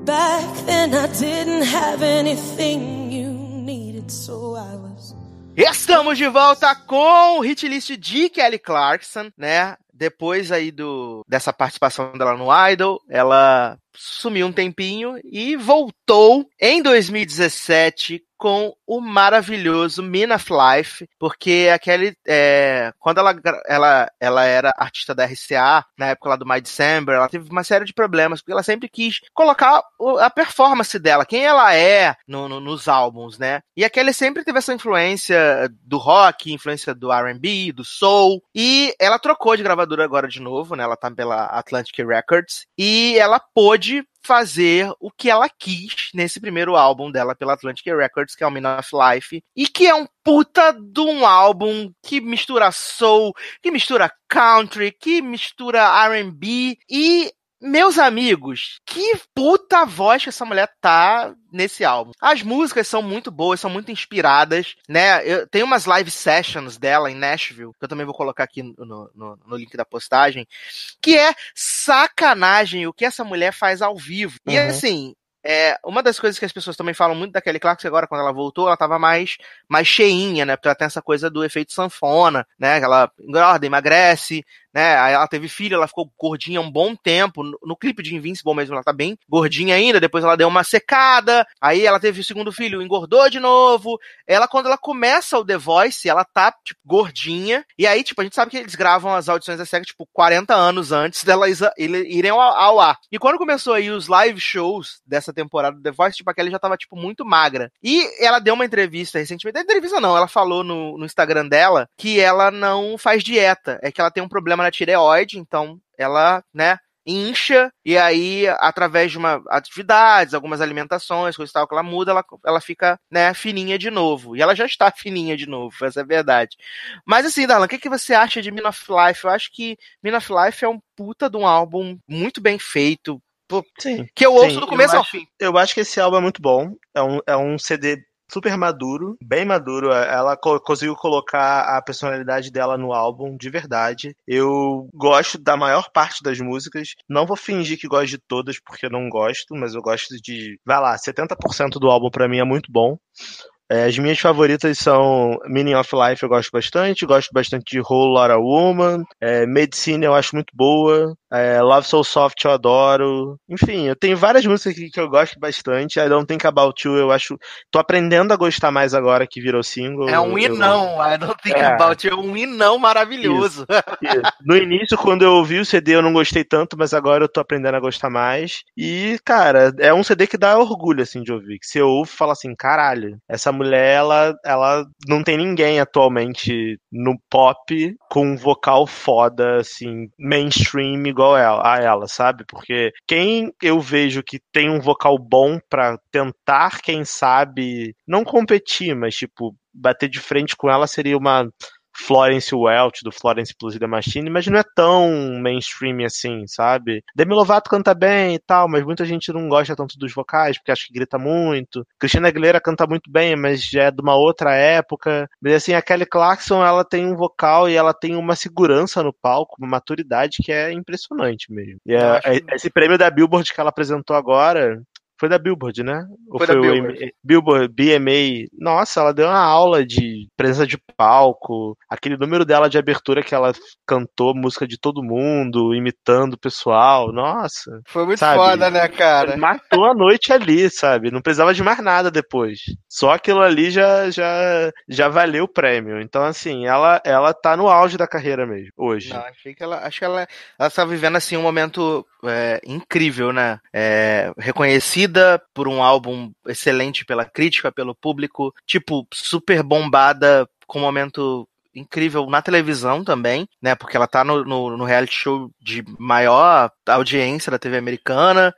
Back then, I didn't have anything you needed, so I was. Estamos de volta com o hit list de Kelly Clarkson, né? Depois aí do dessa participação dela no Idol, ela sumiu um tempinho e voltou em 2017 com o maravilhoso Mina Life, porque a Kelly, é, quando ela, ela, ela era artista da RCA, na época lá do My December, ela teve uma série de problemas, porque ela sempre quis colocar a performance dela, quem ela é no- no- nos álbuns, né? E a Kelly sempre teve essa influência do rock, influência do R&B, do soul, e ela trocou de gravadora agora de novo, né? Ela tá pela Atlantic Records, e ela pôde fazer o que ela quis nesse primeiro álbum dela pela Atlantic Records, que é o Mean of Life, e que é um puta de um álbum que mistura soul, que mistura country, que mistura R&B e meus amigos, que puta voz que essa mulher tá nesse álbum. As músicas são muito boas, são muito inspiradas, né? Eu, tem umas live sessions dela em Nashville, que eu também vou colocar aqui no, no, no link da postagem, que é sacanagem o que essa mulher faz ao vivo. E Uhum. assim, é, uma das coisas que as pessoas também falam muito da Kelly Clarkson agora, quando ela voltou, ela tava mais, mais cheinha, né? Porque ela tem essa coisa do efeito sanfona, né? que Ela engorda, emagrece, né? Ela teve filho, ela ficou gordinha um bom tempo. No, no clipe de Invincible mesmo, ela tá bem gordinha ainda. Depois ela deu uma secada. Aí ela teve o segundo filho, engordou de novo. Ela, quando ela começa o The Voice, ela tá, tipo, gordinha. E aí, tipo, a gente sabe que eles gravam as audições da SEGA, tipo, 40 anos antes delas irem ao, ao ar. E quando começou aí os live shows dessa temporada do The Voice, tipo, a Kelly já tava, tipo, muito magra. E ela deu uma entrevista recentemente. Entrevista não, ela falou no, no Instagram dela que ela não faz dieta. É que ela tem um problema na tireoide, então ela, né, incha, e aí, através de uma atividades, algumas alimentações, coisa e tal, que ela muda, ela, ela fica, né, fininha de novo. E ela já está fininha de novo, essa é a verdade. Mas assim, Darlan, o que, que você acha de Min of Life? Eu acho que Min of Life é um puta de um álbum muito bem feito. Sim, que eu ouço sim, do começo eu ao acho, fim. Eu acho que esse álbum é muito bom. É um, é um CD super maduro, bem maduro. Ela co conseguiu colocar a personalidade dela no álbum de verdade. Eu gosto da maior parte das músicas. Não vou fingir que gosto de todas porque eu não gosto, mas eu gosto de, vai lá, 70% do álbum para mim é muito bom. É, as minhas favoritas são Meaning of Life, eu gosto bastante. Gosto bastante de Whole Lotta Woman. É, Medicine eu acho muito boa. É, Love So Soft eu adoro. Enfim, eu tenho várias músicas aqui que eu gosto bastante. I Don't Think About You eu acho. Tô aprendendo a gostar mais agora que virou single. É um hinão, I Don't Think É. About You, é um hinão maravilhoso. Isso. No início, quando eu ouvi o CD, eu não gostei tanto, mas agora eu tô aprendendo a gostar mais. E, cara, é um CD que dá orgulho, assim, de ouvir. Que você ouve e fala assim, caralho, essa mulher, ela, ela não tem ninguém atualmente no pop com um vocal foda, assim, mainstream igual ela, a ela, sabe? Porque quem eu vejo que tem um vocal bom pra tentar, quem sabe, não competir, mas, tipo, bater de frente com ela seria uma Florence Welch, do Florence Plus e The Machine, mas não é tão mainstream assim, sabe? Demi Lovato canta bem e tal, mas muita gente não gosta tanto dos vocais, porque acha que grita muito. Christina Aguilera canta muito bem, mas já é de uma outra época. Mas assim, a Kelly Clarkson, ela tem um vocal e ela tem uma segurança no palco, uma maturidade que é impressionante mesmo. E é- é- esse prêmio da Billboard que ela apresentou agora, foi da Billboard, né? Ou Foi da o Billboard. M- Billboard, BMA. Nossa, ela deu uma aula de presença de palco. Aquele número dela de abertura que ela cantou música de todo mundo, imitando o pessoal. Nossa. Foi muito Sabe? foda, né, cara? Matou a noite ali, sabe? Não precisava de mais nada depois. Só aquilo ali já, já, já valeu o prêmio. Então, assim, ela, ela tá no auge da carreira mesmo, hoje. Não, achei que ela, acho que ela, ela está vivendo assim um momento é, incrível, né? É, reconhecida por um álbum excelente pela crítica, pelo público, tipo super bombada com um momento incrível na televisão também, né? Porque ela tá no, no, no reality show de maior audiência da TV americana,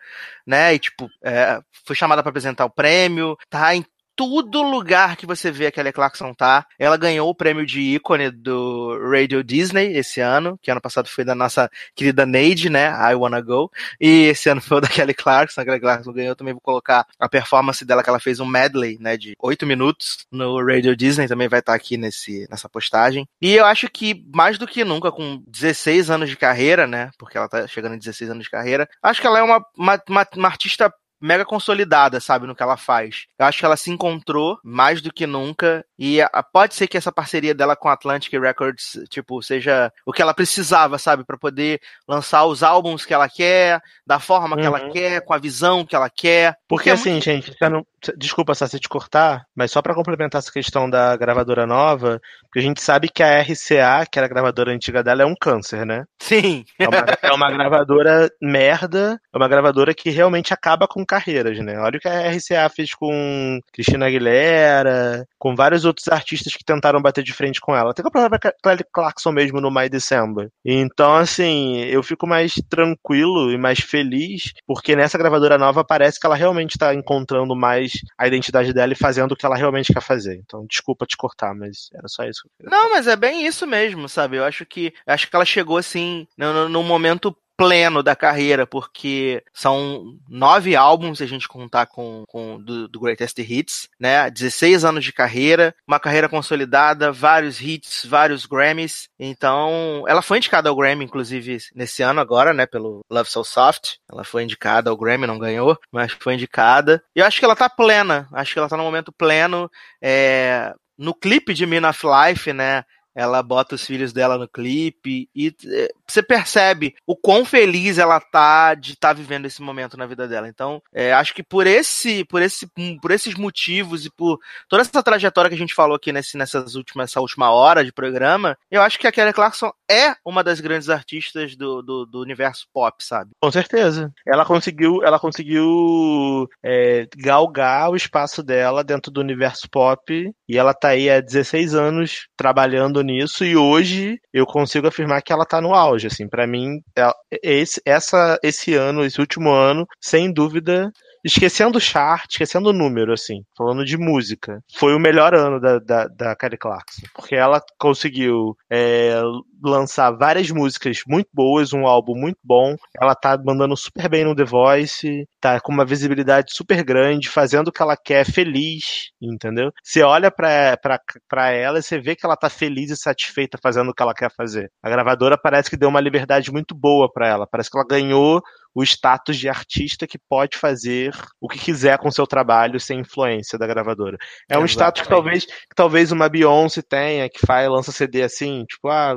né? E tipo, é, foi chamada para apresentar o prêmio, tá em todo lugar que você vê a Kelly Clarkson tá. Ela ganhou o prêmio de ícone do Radio Disney esse ano, que ano passado foi da nossa querida Neide, né? I Wanna Go. E esse ano foi o da Kelly Clarkson. A Kelly Clarkson ganhou. Também vou colocar a performance dela, que ela fez um medley, né? De oito minutos no Radio Disney. Também vai estar aqui nesse, nessa postagem. E eu acho que, mais do que nunca, com 16 anos de carreira, né? Porque ela tá chegando em 16 anos de carreira, acho que ela é uma, uma, uma, uma artista mega consolidada, sabe, no que ela faz. Eu acho que ela se encontrou mais do que nunca e a, pode ser que essa parceria dela com a Atlantic Records, tipo, seja o que ela precisava, sabe, para poder lançar os álbuns que ela quer, da forma que ela Uhum. quer, com a visão que ela quer. Porque é assim, muito- gente, você não- desculpa Sassi te cortar, mas só pra complementar essa questão da gravadora nova, porque a gente sabe que a RCA, que era a gravadora antiga dela, é um câncer, né? Sim. É uma, é uma gravadora merda, é uma gravadora que realmente acaba com carreiras, né? Olha o que a RCA fez com Cristina Aguilera, com vários outros artistas que tentaram bater de frente com ela. Até com a própria Kelly Clarkson mesmo no My December. Então, assim, eu fico mais tranquilo e mais feliz, porque nessa gravadora nova parece que ela realmente tá encontrando mais a identidade dela e fazendo o que ela realmente quer fazer. Então, desculpa te cortar, mas era só isso que eu queria Não, mas é bem isso mesmo, sabe? Eu acho que acho que ela chegou assim num momento pleno da carreira, porque são nove álbuns, se a gente contar com, com do, do Greatest Hits, né? 16 anos de carreira, uma carreira consolidada, vários hits, vários Grammys. Então, ela foi indicada ao Grammy, inclusive, nesse ano agora, né? Pelo Love So Soft. Ela foi indicada ao Grammy, não ganhou, mas foi indicada. E eu acho que ela tá plena, acho que ela tá num momento pleno. É, no clipe de Min of Life, né? Ela bota os filhos dela no clipe e é, você percebe o quão feliz ela tá de estar tá vivendo esse momento na vida dela. Então, é, acho que por esse, por esse, por esses motivos e por toda essa trajetória que a gente falou aqui nesse, nessas últimas, essa última hora de programa, eu acho que a Kelly Clarkson é uma das grandes artistas do, do, do universo pop, sabe? Com certeza. Ela conseguiu, ela conseguiu é, galgar o espaço dela dentro do universo pop e ela tá aí há 16 anos trabalhando nisso e hoje eu consigo afirmar que ela tá no auge, assim, para mim é, esse, essa, esse ano, esse último ano, sem dúvida, esquecendo o chart, esquecendo o número, assim, falando de música, foi o melhor ano da, da, da Kelly Clarkson. Porque ela conseguiu é, lançar várias músicas muito boas, um álbum muito bom. Ela tá mandando super bem no The Voice, tá com uma visibilidade super grande, fazendo o que ela quer, feliz, entendeu? Você olha pra, pra, pra ela e você vê que ela tá feliz e satisfeita fazendo o que ela quer fazer. A gravadora parece que deu uma liberdade muito boa para ela. Parece que ela ganhou o status de artista que pode fazer o que quiser com seu trabalho sem influência da gravadora. É um Exatamente. status que talvez, que talvez uma Beyoncé tenha, que faz, lança CD assim, tipo, ah,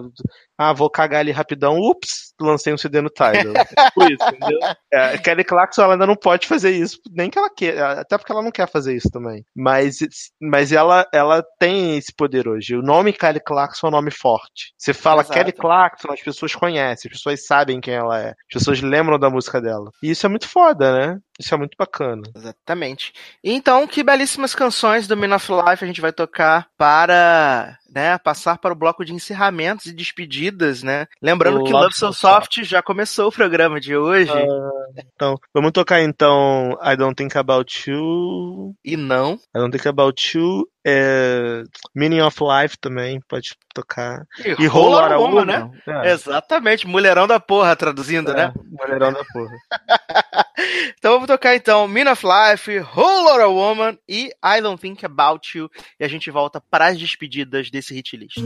ah, vou cagar ali rapidão, ups, lancei um CD no Tidal. É tipo isso, entendeu? É, Kelly Clarkson ela ainda não pode fazer isso, nem que ela queira, até porque ela não quer fazer isso também. Mas, mas ela, ela tem esse poder hoje. O nome Kelly Clarkson é um nome forte. Você fala Exato. Kelly Clarkson, as pessoas conhecem, as pessoas sabem quem ela é, as pessoas lembram da música dela. E isso é muito foda, né? Isso é muito bacana. Exatamente. Então, que belíssimas canções do Men of Life a gente vai tocar para né, passar para o bloco de encerramentos e despedidas, né? Lembrando o que Love, So Soft, Soft já começou o programa de hoje. Uh, então, vamos tocar então I Don't Think About You. E não. I Don't Think About You. É, Meaning of Life também pode tocar. E, e Roll Woman, né? É. Exatamente, mulherão da porra, traduzindo, é, né? Mulherão da porra. então vamos tocar então Meaning of Life, Whole Lotta Woman e I Don't Think About You. E a gente volta para as despedidas desse hit list.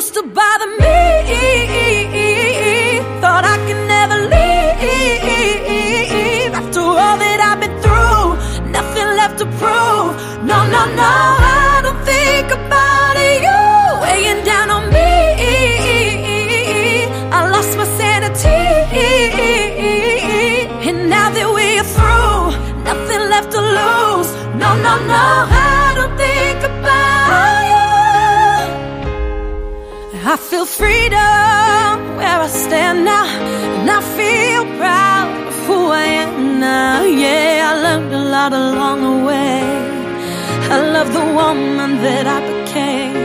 Used to bother me. Thought I could never leave. After all that I've been through, nothing left to prove. No, no, no, I don't think about you weighing down on me. I lost my sanity. And now that we're through, nothing left to lose. No, no, no, I feel freedom where I stand now. And I feel proud of who I am now. Yeah, I learned a lot along the way. I love the woman that I became.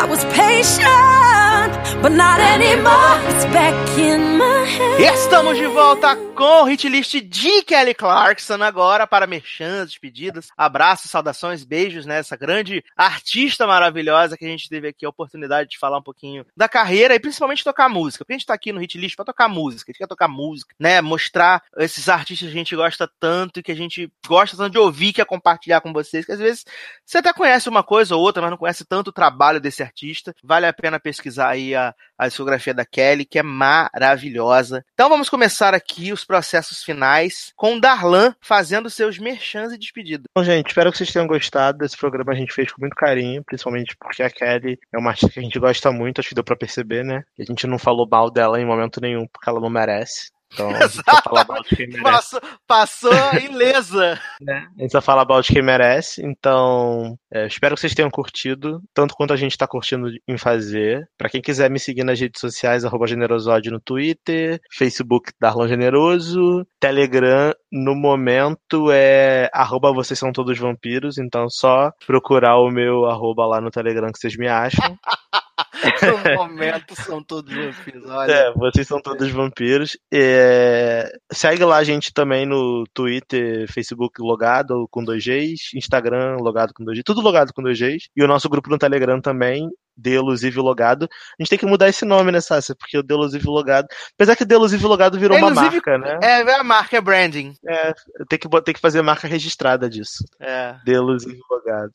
I was patient, but not anymore. It's back in my head. Estamos de volta com o hit list de Kelly Clarkson agora para merchans, despedidas, abraços, saudações, beijos nessa grande artista maravilhosa que a gente teve aqui a oportunidade de falar um pouquinho da carreira e principalmente tocar música. Porque a gente tá aqui no hit list para tocar música, a gente quer tocar música, né? Mostrar esses artistas que a gente gosta tanto e que a gente gosta tanto de ouvir, quer compartilhar com vocês, que às vezes você até conhece uma coisa ou outra, mas não conhece tanto o trabalho desse artista. Vale a pena pesquisar aí a, a discografia da Kelly, que é maravilhosa. Então vamos começar aqui os processos finais com Darlan fazendo seus merchans e despedidas. Bom, gente, espero que vocês tenham gostado desse programa. A gente fez com muito carinho, principalmente porque a Kelly é uma artista que a gente gosta muito, acho que deu pra perceber, né? A gente não falou mal dela em momento nenhum, porque ela não merece. Então, a gente só fala mal de quem merece. Passou, passou ilesa. né? A gente só fala mal de quem merece. Então, é, espero que vocês tenham curtido, tanto quanto a gente tá curtindo em fazer. Pra quem quiser me seguir nas redes sociais, arroba generosode no Twitter, Facebook Darlon Generoso, Telegram, no momento é arroba vocês são todos vampiros, então só procurar o meu arroba lá no Telegram que vocês me acham. no momento são todos vampiros. Olha. É, vocês são todos vampiros. É, segue lá a gente também no Twitter, Facebook logado com dois Gs, Instagram logado com dois Gs, tudo logado com dois Gs. E o nosso grupo no Telegram também, Delusive Logado. A gente tem que mudar esse nome, né, Sácia? Porque o Delusive Logado. Apesar que Delusive Logado virou uma Inclusive, marca, né? É, é a marca, é branding. É, tem que, tem que fazer marca registrada disso. É. Delusive Logado.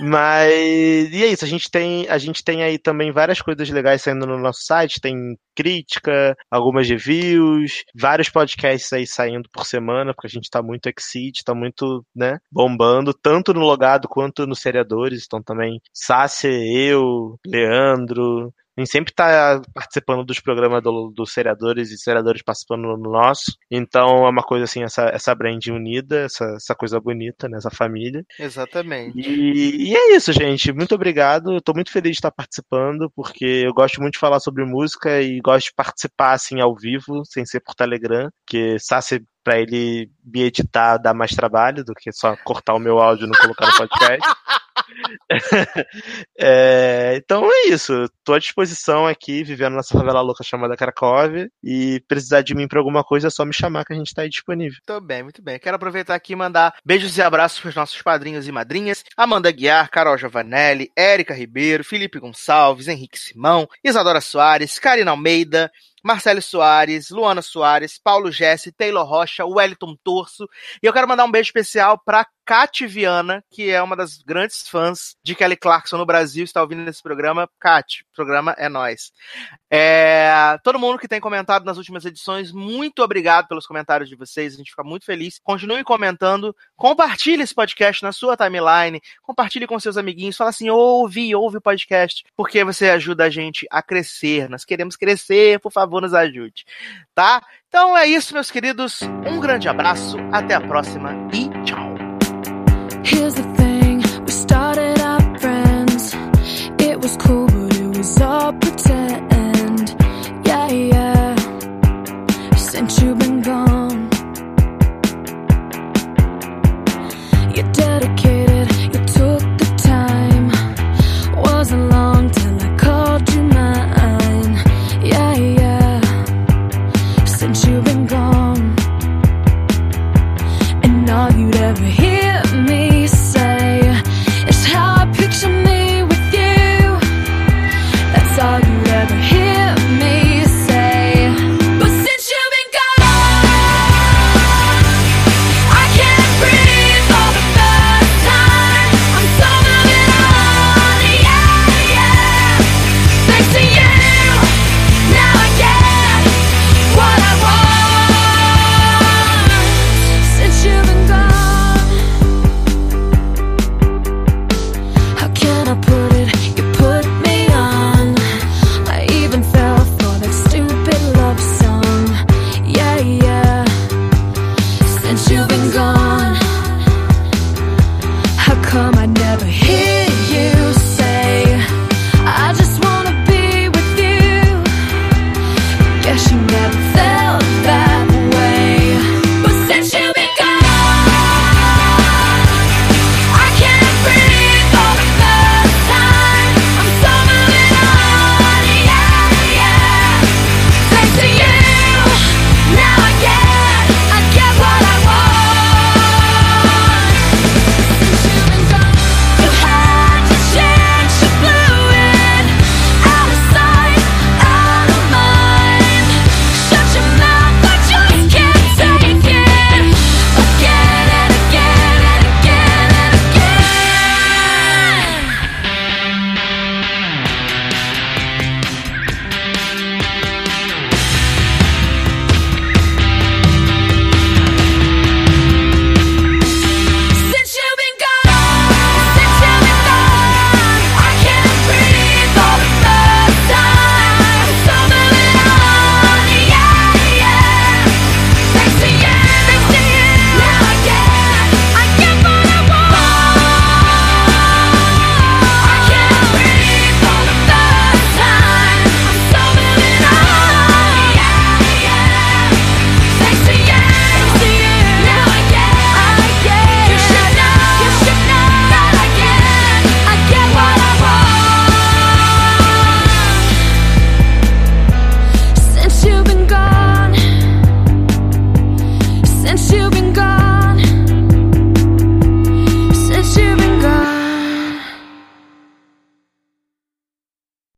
Mas e é isso, a gente tem a gente tem aí também várias coisas legais saindo no nosso site, tem crítica, algumas reviews, vários podcasts aí saindo por semana, porque a gente tá muito exceed, tá muito, né, bombando, tanto no logado quanto nos seriadores, então também Sácia, eu, Leandro, a gente sempre tá participando dos programas do, dos seriadores e seriadores participando no nosso. Então é uma coisa assim, essa, essa brand unida, essa, essa coisa bonita, né? Essa família. Exatamente. E, e é isso, gente. Muito obrigado. Eu tô muito feliz de estar participando, porque eu gosto muito de falar sobre música e gosto de participar assim ao vivo, sem ser por Telegram, que Sassi pra ele me editar dá mais trabalho do que só cortar o meu áudio e não colocar no podcast. é, então é isso. Tô à disposição aqui, vivendo nessa favela louca chamada Krakow. E precisar de mim pra alguma coisa é só me chamar que a gente tá aí disponível. Muito bem, muito bem. Quero aproveitar aqui e mandar beijos e abraços para os nossos padrinhos e madrinhas: Amanda Guiar, Carol Giovanelli, Érica Ribeiro, Felipe Gonçalves, Henrique Simão, Isadora Soares, Karina Almeida. Marcelo Soares, Luana Soares, Paulo Jesse, Taylor Rocha, Wellington Torso. E eu quero mandar um beijo especial para Kat Viana, que é uma das grandes fãs de Kelly Clarkson no Brasil, está ouvindo esse programa. Kat, o programa é nós. É, todo mundo que tem comentado nas últimas edições, muito obrigado pelos comentários de vocês. A gente fica muito feliz. Continue comentando. Compartilhe esse podcast na sua timeline. Compartilhe com seus amiguinhos. Fala assim: ouve, ouve o podcast, porque você ajuda a gente a crescer. Nós queremos crescer, por favor, nos ajude. Tá? Então é isso, meus queridos. Um grande abraço, até a próxima e. Here's the thing, we started out friends. It was cool, but it was all pretend. Yeah, yeah. Since you've been gone, you're dedicated, you took the time. Wasn't long till I called you mine. Yeah, yeah. Since you've been gone, and all you'd ever hear.